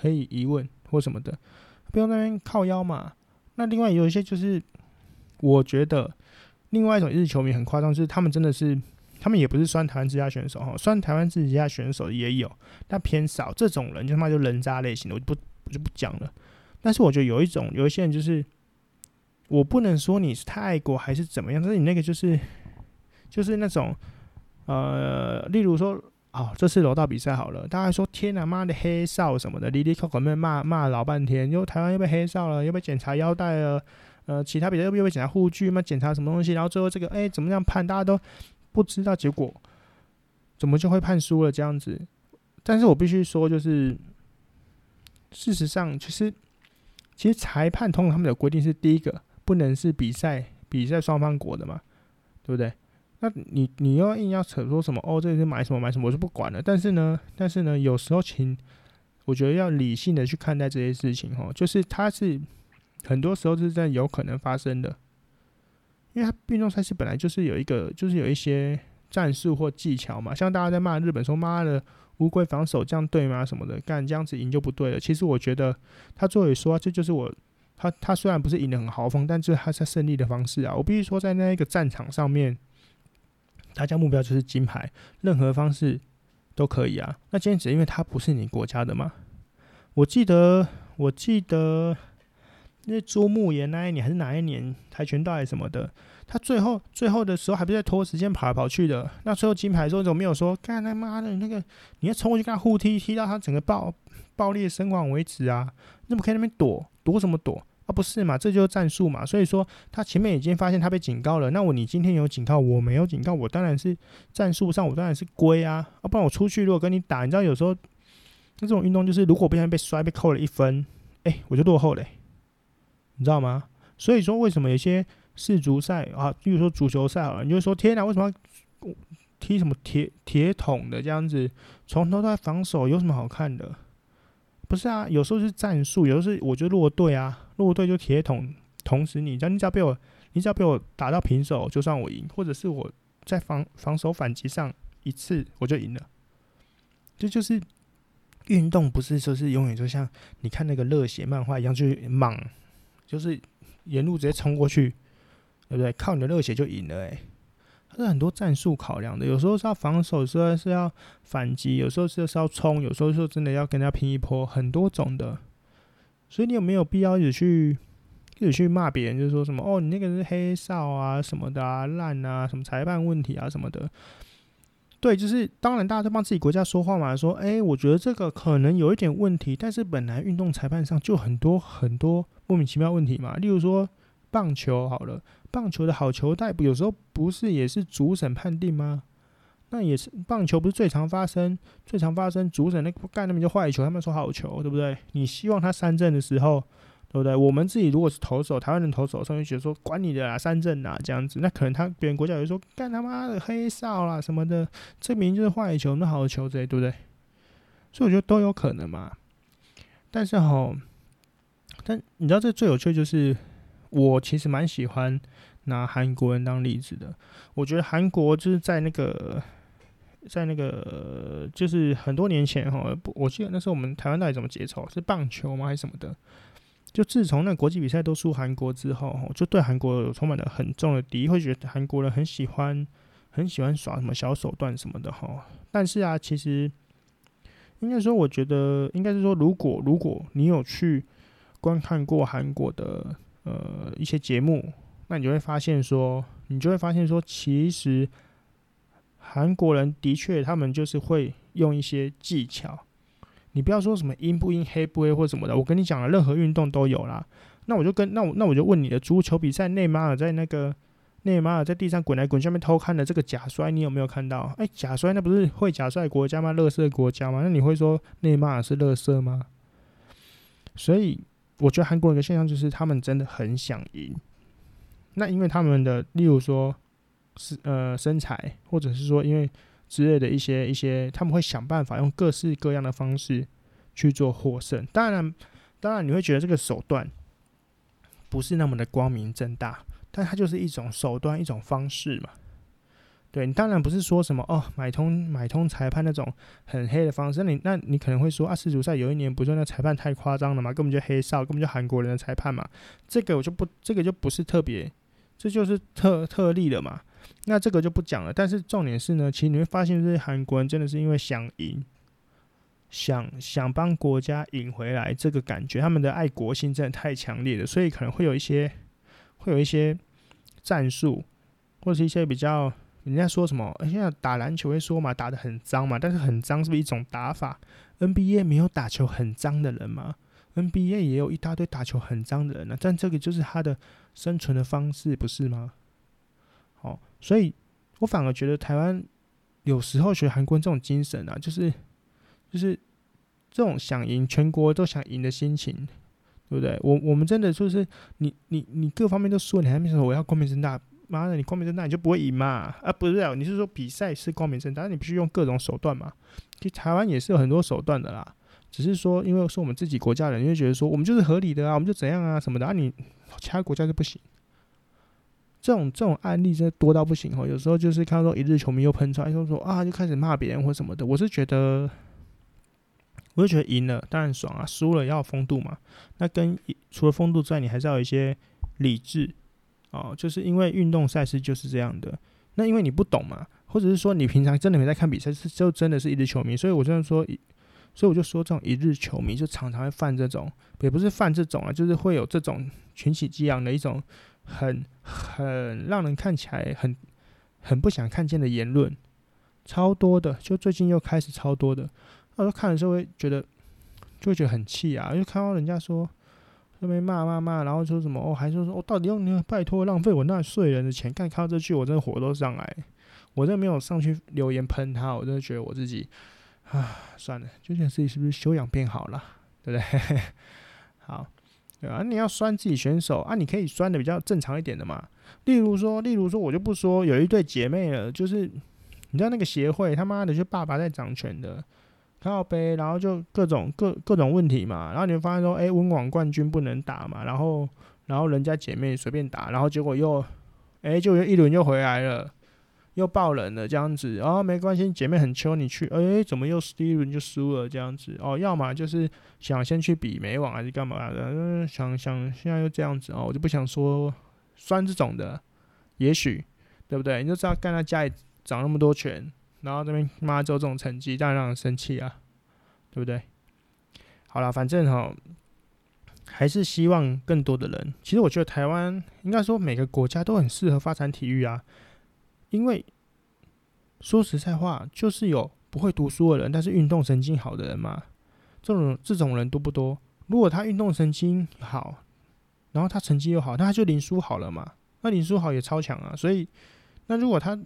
可以疑问或什么的，不用那边靠腰嘛。那另外有一些就是，我觉得。另外一种日球迷很夸张，就是他们真的是，他们也不是酸台湾自家选手哈，酸台湾自家选手也有，但偏少。这种人就他妈就人渣类型的，我就不我就不讲了。但是我觉得有一种有一些人就是，我不能说你是泰国还是怎么样，但是你那个就是就是那种呃，例如说、哦，这次柔道比赛好了，大家说天哪妈的黑哨什么的，哩哩抠抠那骂骂老半天，又台湾又被黑哨了，又被检查腰带了。呃，其他比赛又不会检查护具嘛？检查什么东西？然后最后这个，哎，怎么样判？大家都不知道结果，怎么就会判输了这样子？但是我必须说，就是事实上，其实其实裁判通常他们有规定是第一个不能是比赛比赛双方国的嘛，对不对？那你你要硬要扯说什么哦，这是买什么买什么，我是不管了。但是呢，但是呢，有时候请我觉得要理性的去看待这些事情哦，就是他是。很多时候是在有可能发生的，因为他运动赛事本来就是有一个，就是有一些战术或技巧嘛。像大家在骂日本说“妈的乌龟防守这样对吗？”什么的，干这样子赢就不对了。其实我觉得他作为说，这就是我他他虽然不是赢得很豪放，但就是他在胜利的方式啊。我必须说，在那一个战场上面，大家目标就是金牌，任何方式都可以啊。那今天只因为他不是你国家的嘛？我记得，我记得。那朱木炎那一年还是哪一年跆拳道还是什么的，他最后最后的时候还不是在拖时间跑来跑去的。那最后金牌的时候怎么没有说，干他妈的那个，你要冲过去跟他互踢，踢到他整个爆爆裂身亡为止啊？那么可以那边躲躲什么躲啊？不是嘛？这就是战术嘛。所以说他前面已经发现他被警告了，那我你今天有警告，我没有警告，我当然是战术上我当然是龟啊。啊，不然我出去如果跟你打，你知道有时候那这种运动就是如果不小心被摔被扣了一分，哎、我就落后嘞、你知道吗？所以说，为什么有些世足赛啊，比如说足球赛啊，你就说天哪，为什么要踢什么铁铁桶的这样子，从头到尾防守有什么好看的？不是啊，有时候是战术，有时候是我觉得弱队啊，弱队就铁桶同时你，只要你只要被我，你只要被我打到平手，就算我赢，或者是我在防防守反击上一次我就赢了。这就是运动，不是说是永远就像你看那个热血漫画一样，就莽。就是沿路直接冲过去，对不对？靠你的热血就赢了，欸，诶，它是很多战术考量的。有时候是要防守，有时候是要反击，有时候是要冲，有时候是真的要跟人家拼一波，很多种的。所以你有没有必要一直去一直去骂别人？就是说什么哦，你那个是黑哨啊什么的啊，烂啊，什么裁判问题啊什么的。对，就是当然大家都帮自己国家说话嘛，说哎，我觉得这个可能有一点问题，但是本来运动裁判上就很多很多。莫名其妙问题嘛，例如说棒球好了，棒球的好球带有时候不是也是主审判定吗？那也是棒球不是最常发生，最常发生主审那干那么就坏球，他们说好球，对不对？你希望他三振的时候，对不对？我们自己如果是投手，台湾人投手，上面觉得说管你的啦，三振啦这样子，那可能他别人国家也说干他妈的黑哨啦什么的，这明明就是坏球，那好球之类，对不对？所以我觉得都有可能嘛，但是吼。但你知道这最有趣就是，我其实蛮喜欢拿韩国人当例子的。我觉得韩国就是在那个，在那个就是很多年前哈，我记得那时候我们台湾到底怎么结仇？是棒球吗？还是什么的？就自从那国际比赛都输韩国之后，就对韩国有充满了很重的敌意，会觉得韩国人很喜欢很喜欢耍什么小手段什么的哈。但是啊，其实应该说，我觉得应该是说，如果如果你有去。观看过韩国的呃一些节目，那你就会发现说，你就会发现说，其实韩国人的确他们就是会用一些技巧。你不要说什么阴不阴黑不黑或什么的，我跟你讲了，任何运动都有啦。那我就跟那我那我就问你的，足球比赛内马尔在那个内马尔在地上滚来滚去，下面偷看的这个假摔，你有没有看到？哎，假摔那不是会假摔国家吗？垃圾国家吗？那你会说内马尔是垃圾吗？所以。我觉得韩国人的现象就是他们真的很想赢，那因为他们的，例如说是呃身材，或者是说因为之类的一些一些，他们会想办法用各式各样的方式去做获胜。当然，当然你会觉得这个手段不是那么的光明正大，但它就是一种手段，一种方式嘛。对，你当然不是说什么哦，买通买通裁判那种很黑的方式。那你那你可能会说啊，世足赛有一年不是那裁判太夸张了嘛，根本就黑哨，根本就韩国人的裁判嘛。这个我就不，这个就不是特别，这就是特特例了嘛。那这个就不讲了。但是重点是呢，其实你会发现，这些韩国人真的是因为想赢，想想帮国家赢回来这个感觉，他们的爱国心真的太强烈了，所以可能会有一些会有一些战术，或者是一些比较。人家说什么？现在打篮球会说嘛，打得很脏嘛。但是很脏是不是一种打法？NBA 没有打球很脏的人吗？NBA 也有一大堆打球很脏的人呢、但这个就是他的生存的方式，不是吗？所以我反而觉得台湾有时候学韩国这种精神啊，就是就是这种想赢全国都想赢的心情，对不对？我我们真的就是你你你各方面都输，你还没说我要光明正大。妈的，你光明正大你就不会赢嘛？啊，不是啊，你是说比赛是光明正大，但你必须用各种手段嘛？其实台湾也是有很多手段的啦，只是说因为是我们自己国家人，就觉得说我们就是合理的啊，我们就怎样啊什么的啊，你其他国家就不行。这种这种案例真的多到不行哦，有时候就是看到说一日球迷又喷出来，就说啊就开始骂别人或什么的。我是觉得，我就觉得赢了当然爽啊，输了要风度嘛。那跟除了风度之外，你还是要有一些理智哦，就是因为运动赛事就是这样的。那因为你不懂嘛，或者是说你平常真的没在看比赛，是就真的是一日球迷，所以我真的说，所以我就说这种一日球迷就常常会犯这种，也不是犯这种啊，就是会有这种群起激昂的一种很很让人看起来很很不想看见的言论，超多的，就最近又开始超多的，那我看的时候会觉得就会觉得很气啊，因为看到人家说。那边骂骂骂，然后说什么哦，还说说我、到底用你拜托浪费我纳税人的钱？看看到这句，我真的火都上来。我真的没有上去留言喷他，我真的觉得我自己啊，算了，就觉得自己是不是修养变好了，对不对？[laughs] 好，对啊，你要酸自己选手啊，你可以酸的比较正常一点的嘛。例如说，例如说，我就不说有一对姐妹了，就是你知道那个协会他妈的就爸爸在掌权的。靠杯，然后就各种各各种问题嘛，然后你会发现说，哎，温网冠军不能打嘛，然后然后人家姐妹随便打，然后结果又，哎，就一轮又回来了，又爆冷了这样子，哦，没关系，姐妹很秋，你去，哎，怎么又第一轮就输了这样子，哦，要么就是想先去比美网还是干嘛的，嗯，想想现在又这样子哦，我就不想说酸这种的，也许对不对？你就知道干他家里长那么多钱。然后这边妈做这种成绩，当然让人生气啊，对不对？好了，反正哈，还是希望更多的人。其实我觉得台湾应该说每个国家都很适合发展体育啊，因为说实在话，就是有不会读书的人，但是运动神经好的人嘛。这种这种人多不多？如果他运动神经好，然后他成绩又好，那他就林书豪了嘛。那林书豪也超强啊，所以那如果他。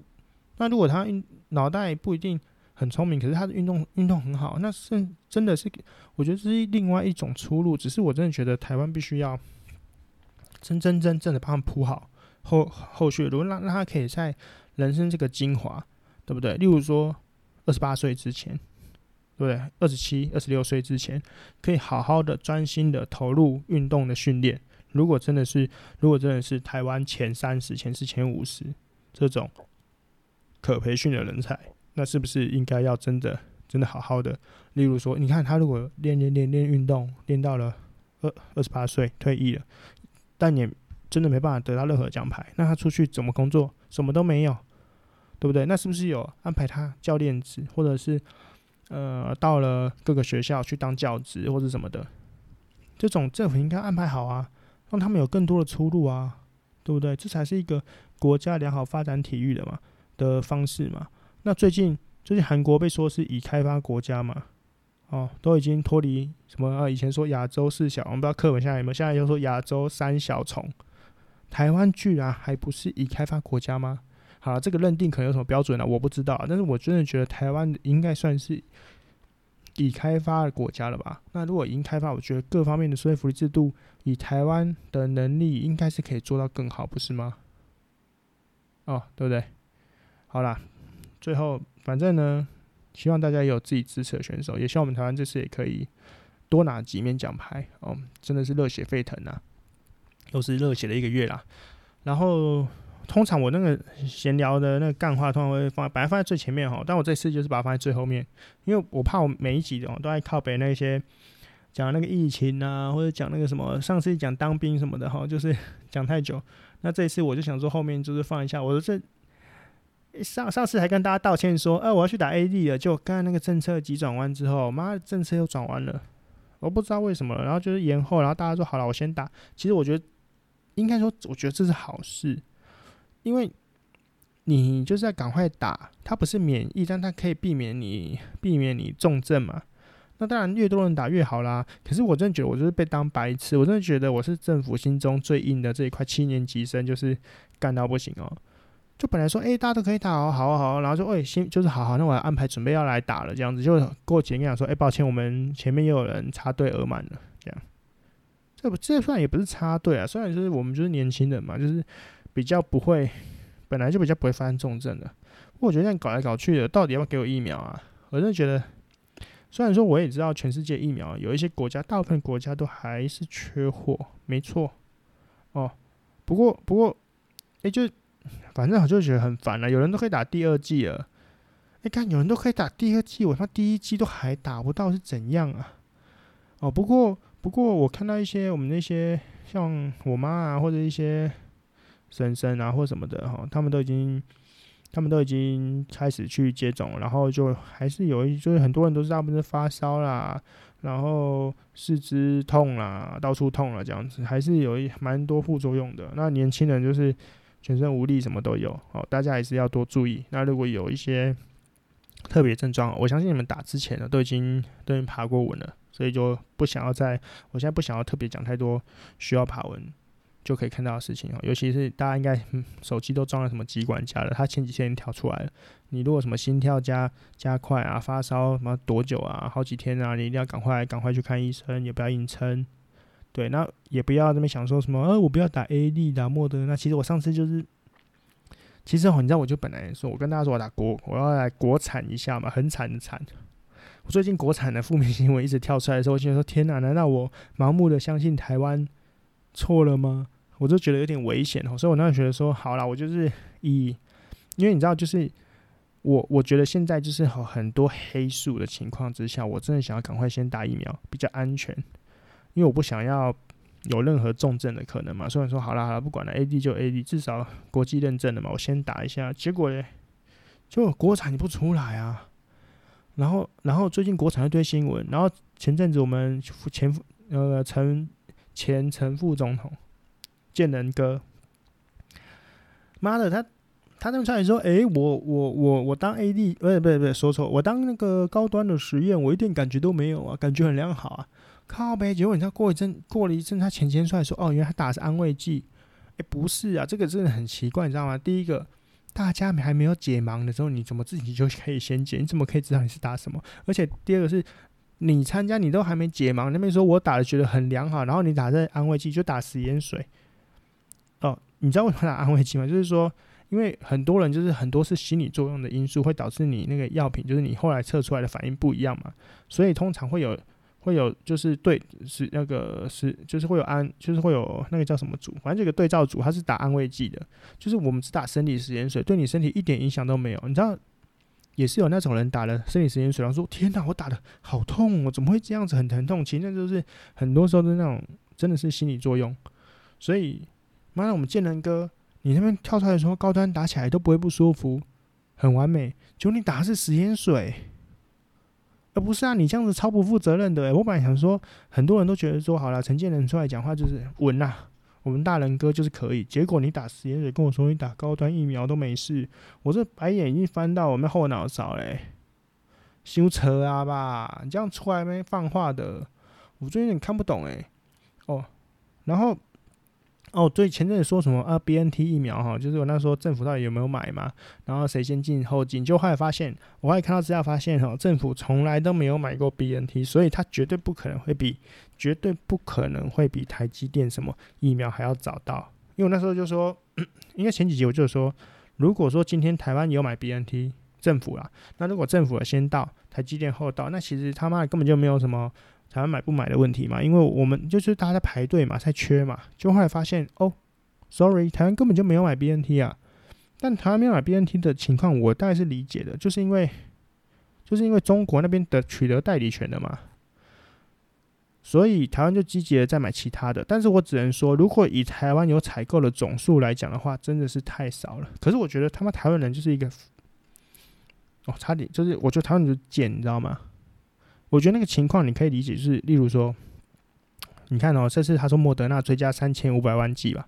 那如果他运脑袋不一定很聪明，可是他的运动运动很好，那是真的是，我觉得这是另外一种出路。只是我真的觉得台湾必须要真真正正的帮他铺好后后续，如果让让他可以在人生这个精华，对不对？例如说二十八岁之前，对不对？二十七、二十六岁之前，可以好好的专心的投入运动的训练。如果真的是，如果真的是台湾前三十、前四、前五十这种。可培训的人才，那是不是应该要真的真的好好的？例如说，你看他如果练练练练运动，练到了二二十八岁退役了，但也真的没办法得到任何奖牌，那他出去怎么工作？什么都没有，对不对？那是不是有安排他教练职，或者是呃到了各个学校去当教职或者什么的？这种政府应该安排好啊，让他们有更多的出路啊，对不对？这才是一个国家良好发展体育的嘛。的方式嘛，那最近最近韩国被说是已开发国家嘛，哦，都已经脱离什么啊？以前说亚洲四小，我们不知道课本现在有没有，现在又说亚洲三小虫，台湾居然还不是已开发国家吗？好，这个认定可能有什么标准呢？我不知道，但是我真的觉得台湾应该算是已开发的国家了吧？那如果已经开发，我觉得各方面的社会福利制度，以台湾的能力，应该是可以做到更好，不是吗？哦，对不对？好啦，最后反正呢，希望大家也有自己支持的选手，也希望我们台湾这次也可以多拿几面奖牌哦，真的是热血沸腾啊，都是热血的一个月啦。然后通常我那个闲聊的那个干话，通常会放，本来放在最前面哈，但我这次就是把它放在最后面，因为我怕我每一集哦都在靠北那些讲那个疫情啊，或者讲那个什么，上次讲当兵什么的哈，就是讲太久。那这一次我就想说后面就是放一下我说这。上上次还跟大家道歉说，呃，我要去打 AD 了，就刚才那个政策急转弯之后，妈，政策又转弯了，我不知道为什么，然后就是延后，然后大家说好了，我先打。其实我觉得应该说，我觉得这是好事，因为你就是要赶快打，它不是免疫，但它可以避免你避免你重症嘛。那当然越多人打越好啦。可是我真的觉得我就是被当白痴，我真的觉得我是政府心中最硬的这一块七年级生，就是干到不行哦。就本来说，哎、大家都可以打哦，好啊好，然后说，哎、欸，先就是好好，那我要安排准备要来打了，这样子，就过几天跟讲说，哎、抱歉，我们前面又有人插队额满了，这样，这不这算也不是插队啊，虽然就是我们就是年轻人嘛，就是比较不会，本来就比较不会发生重症的，不过我觉得这样搞来搞去的，到底要不要给我疫苗啊？我真的觉得，虽然说我也知道全世界疫苗有一些国家，大部分国家都还是缺货，没错，哦，不过不过，哎、就。反正我就觉得很烦了，有人都可以打第二剂了，你看有人都可以打第二剂，我他妈第一剂都还打不到，是怎样啊？哦，不过不过我看到一些我们那些像我妈啊，或者一些婶婶啊，或什么的哈，他们都已经。他们都已经开始去接种，然后就还是有一，就是很多人都是大部分是发烧啦，然后四肢痛啦，到处痛了这样子，还是有一蛮多副作用的。那年轻人就是全身无力，什么都有哦，大家还是要多注意。那如果有一些特别症状，我相信你们打之前呢都已经都已经爬过文了，所以就不想要再，我现在不想要特别讲太多需要爬文。就可以看到的事情哦，尤其是大家应该、嗯、手机都装了什么机管家了，他前几天跳出来了。你如果什么心跳加加快啊，发烧什么多久啊，好几天啊，你一定要赶快赶快去看医生，也不要硬撑。对，那也不要那么想说什么，呃，我不要打 A D 打莫德。那其实我上次就是，其实哦你知道，我就本来说，我跟大家说我打国，我要来国产一下嘛，很惨的惨。我最近国产的负面新闻一直跳出来的时候，我就说天哪，难道我盲目的相信台湾错了吗？我就觉得有点危险哦，所以我那时候觉得说，好啦，我就是以，因为你知道，就是我我觉得现在就是很多黑数的情况之下，我真的想要赶快先打疫苗，比较安全，因为我不想要有任何重症的可能嘛。所以说，好啦好啦，不管了，A D 就 A D，至少国际认证的嘛，我先打一下。结果呢，就国产你不出来啊，然后然后最近国产一堆新闻，然后前阵子我们前副呃陈前陈副总统。贱人哥，妈的，他他那么出来说，诶、我我我我当 AD，不是不是不是，说错，我当那个高端的实验，我一点感觉都没有啊，感觉很良好啊，靠呗。结果你知道过一阵过了一阵，他前天出来说，哦，原来他打的是安慰剂，诶、不是啊，这个真的很奇怪，你知道吗？第一个，大家还没有解盲的时候，你怎么自己就可以先解？你怎么可以知道你是打什么？而且第二个是。你参加你都还没解盲，那边说我打的觉得很良好，然后你打这安慰剂就打食盐水。你知道为什么打安慰剂吗？[laughs] 就是说，因为很多人就是很多是心理作用的因素，会导致你那个药品，就是你后来测出来的反应不一样嘛。所以通常会有会有就是对是那个是就是会有安就是会有那个叫什么组，反正这个对照组它是打安慰剂的，就是我们只打生理食盐水，对你身体一点影响都没有。你知道，也是有那种人打了生理食盐水，然后说天哪，我打的好痛，我怎么会这样子很疼痛？其实那就是很多时候的那种真的是心理作用，所以。妈的，我们贱人哥，你那边跳出来的时候高端打起来都不会不舒服，很完美。就你打的是食盐水，而不是啊，你这样子超不负责任的、欸。我本来想说，很多人都觉得说好了，陈建仁出来讲话就是稳呐，我们大人哥就是可以。结果你打食盐水，跟我说你打高端疫苗都没事，我这白眼已经翻到我们后脑勺嘞，羞扯啊吧？你这样出来没放话的，我最近有点看不懂哎、哦，然后。哦，对，前阵子说什么啊？BNT 疫苗哈，就是我那时候政府到底有没有买嘛？然后谁先进后进？就后来发现，我还看到资料发现哈，政府从来都没有买过 BNT，所以它绝对不可能会比，绝对不可能会比台积电什么疫苗还要早到。因为我那时候就说，[clears throat] 应该前几集我就说，如果说今天台湾有买 BNT，政府啦，那如果政府先到，台积电后到，那其实他妈根本就没有什么。台湾买不买的问题嘛？因为我们就是大家在排队嘛，在缺嘛，就后来发现哦，sorry，台湾根本就没有买 BNT 啊。但台湾没有买 BNT 的情况，我大概是理解的，就是因为就是因为中国那边的取得代理权的嘛，所以台湾就积极的在买其他的。但是我只能说，如果以台湾有采购的总数来讲的话，真的是太少了。可是我觉得他妈台湾人就是一个哦，差点就是我觉得台湾人就贱，你知道吗？我觉得那个情况你可以理解，就是例如说，你看哦，这次他说莫德纳追加三千五百万剂吧，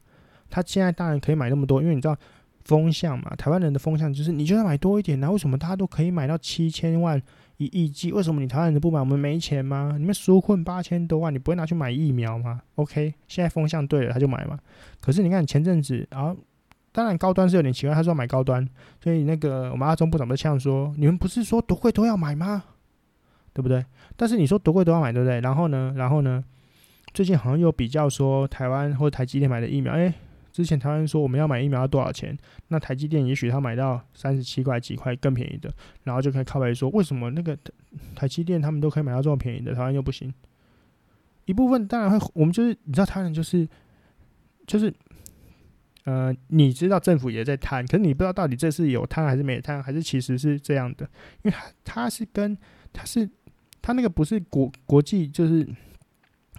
他现在当然可以买那么多，因为你知道风向嘛，台湾人的风向就是你就要买多一点，那为什么大家都可以买到七千万一亿剂？为什么你台湾人不买？我们没钱吗？你们纾困八千多万，你不会拿去买疫苗吗？OK，现在风向对了，他就买嘛。可是你看前阵子，然后当然高端是有点奇怪，他说要买高端，所以那个我们阿中部长都呛说，你们不是说多贵都要买吗？对不对？但是你说多贵都要买，对不对？然后呢？然后呢？最近好像又比较说台湾或台积电买的疫苗，哎，之前台湾说我们要买疫苗要多少钱？那台积电也许他买到三十七块几块更便宜的，然后就可以靠北说，为什么那个台积电他们都可以买到这么便宜的，台湾又不行？一部分当然会，我们就是你知道，台湾人就是就是，呃，你知道政府也在贪，可是你不知道到底这是有贪还是没贪，还是其实是这样的，因为他他是跟他是他那个不是国国际就是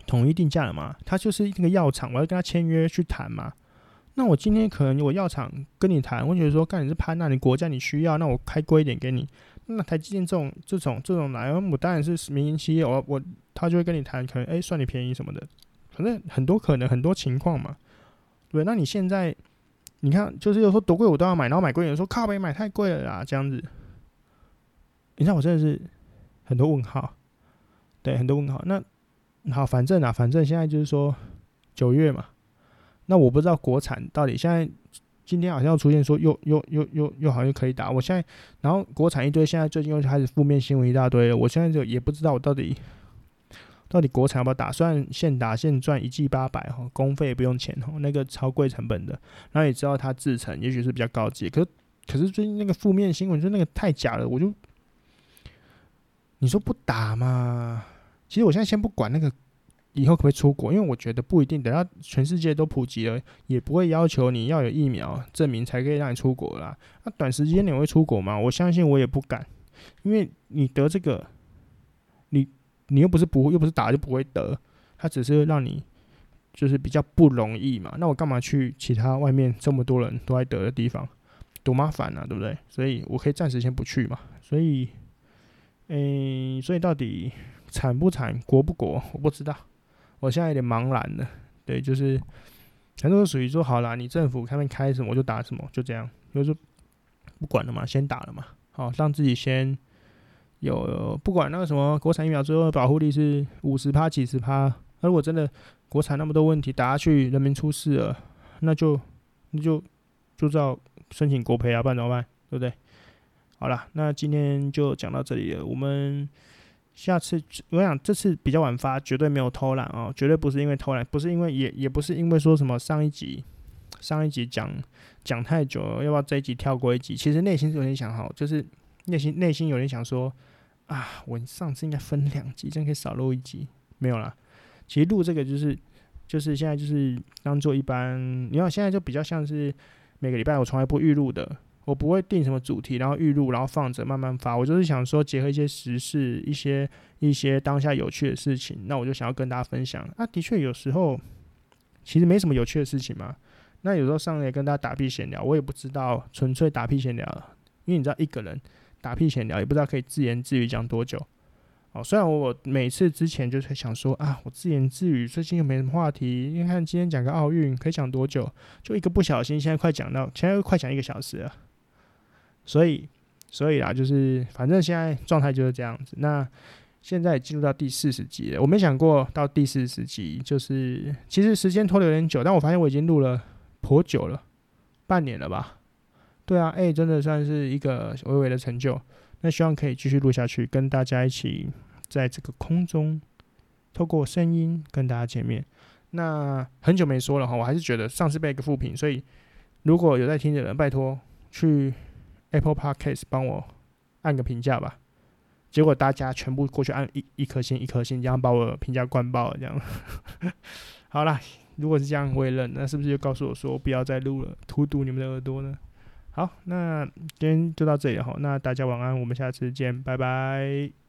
统一定价了嘛，他就是那个药厂，我要跟他签约去谈嘛。那我今天可能我药厂跟你谈，我觉得说，干你是潘娜，你国家你需要，那我开贵一点给你。那台积电这种这种这种来，我当然是民营企业，我我他就会跟你谈，可能哎、算你便宜什么的，反正很多可能很多情况嘛。对，那你现在你看，就是有时候多贵我都要买，然后买贵人说靠北买太贵了啦，这样子。你看我真的是很多问号，对，很多问号。那好，反正啊，反正现在就是说九月嘛。那我不知道国产到底现在今天好像要出现说又又又又又好像可以打，我现在然后国产一堆，现在最近又开始负面新闻一大堆了，我现在就也不知道我到底到底国产要不要打，虽然现打现赚一季八百哈，公费也不用钱哈，那个超贵成本的，然后也知道它制成也许是比较高级，可是可是最近那个负面新闻就那个太假了，我就你说不打嘛？其实我现在先不管那个。以后可不可以出国？因为我觉得不一定，等到全世界都普及了，也不会要求你要有疫苗证明才可以让你出国啦。那短时间你会出国吗？我相信我也不敢，因为你得这个，你你又不是不又不是打就不会得，它只是让你就是比较不容易嘛。那我干嘛去其他外面这么多人都在得的地方，多麻烦啊，对不对？所以我可以暂时先不去嘛。所以，诶，所以到底惨不惨，国不国，我不知道。我现在有点茫然了，对，就是很多属于说好了，你政府他们开什么我就打什么，就这样，就是不管了嘛，先打了嘛，好，让自己先有，不管那个什么国产疫苗最后的保护力是五十趴几十趴，那如果真的国产那么多问题打下去，人民出事了，那就那就就知道申请国赔啊，不然怎么办，对不对？好了，那今天就讲到这里了，我们。下次我想这次比较晚发，绝对没有偷懒哦，绝对不是因为偷懒，不是因为也也不是因为说什么上一集上一集讲讲太久了，要不要这一集跳过一集？其实内心是有点想好，就是内心内心有点想说啊，我上次应该分两集，这样可以少录一集。没有啦，其实录这个就是就是现在就是当做一般，你看现在就比较像是每个礼拜我从来不预录的。我不会定什么主题，然后预录，然后放着慢慢发。我就是想说，结合一些时事，一些一些当下有趣的事情，那我就想要跟大家分享。啊，的确有时候其实没什么有趣的事情嘛。那有时候上来跟大家打屁闲聊，我也不知道纯粹打屁闲聊，因为你知道一个人打屁闲聊，也不知道可以自言自语讲多久。哦，虽然我每次之前就是想说啊，我自言自语，最近又没什么话题，你看今天讲个奥运可以讲多久？就一个不小心，现在快讲到，现在快讲一个小时了。所以，所以啊，就是反正现在状态就是这样子。那现在进入到第四十集了，我没想过到第四十集，就是其实时间拖得有点久，但我发现我已经录了颇久了，半年了吧？对啊，哎、真的算是一个微微的成就。那希望可以继续录下去，跟大家一起在这个空中透过声音跟大家见面。那很久没说了哈，我还是觉得上次被一个负评，所以如果有在听的人，拜托去。Apple Podcast 帮我按个评价吧，结果大家全部过去按一一颗星一颗星，这样把我评价灌爆了，这样。[laughs] 好啦，如果是这样，我也认，那是不是就告诉我说不要再录了，荼毒你们的耳朵呢？好，那今天就到这里哈，那大家晚安，我们下次见，拜拜。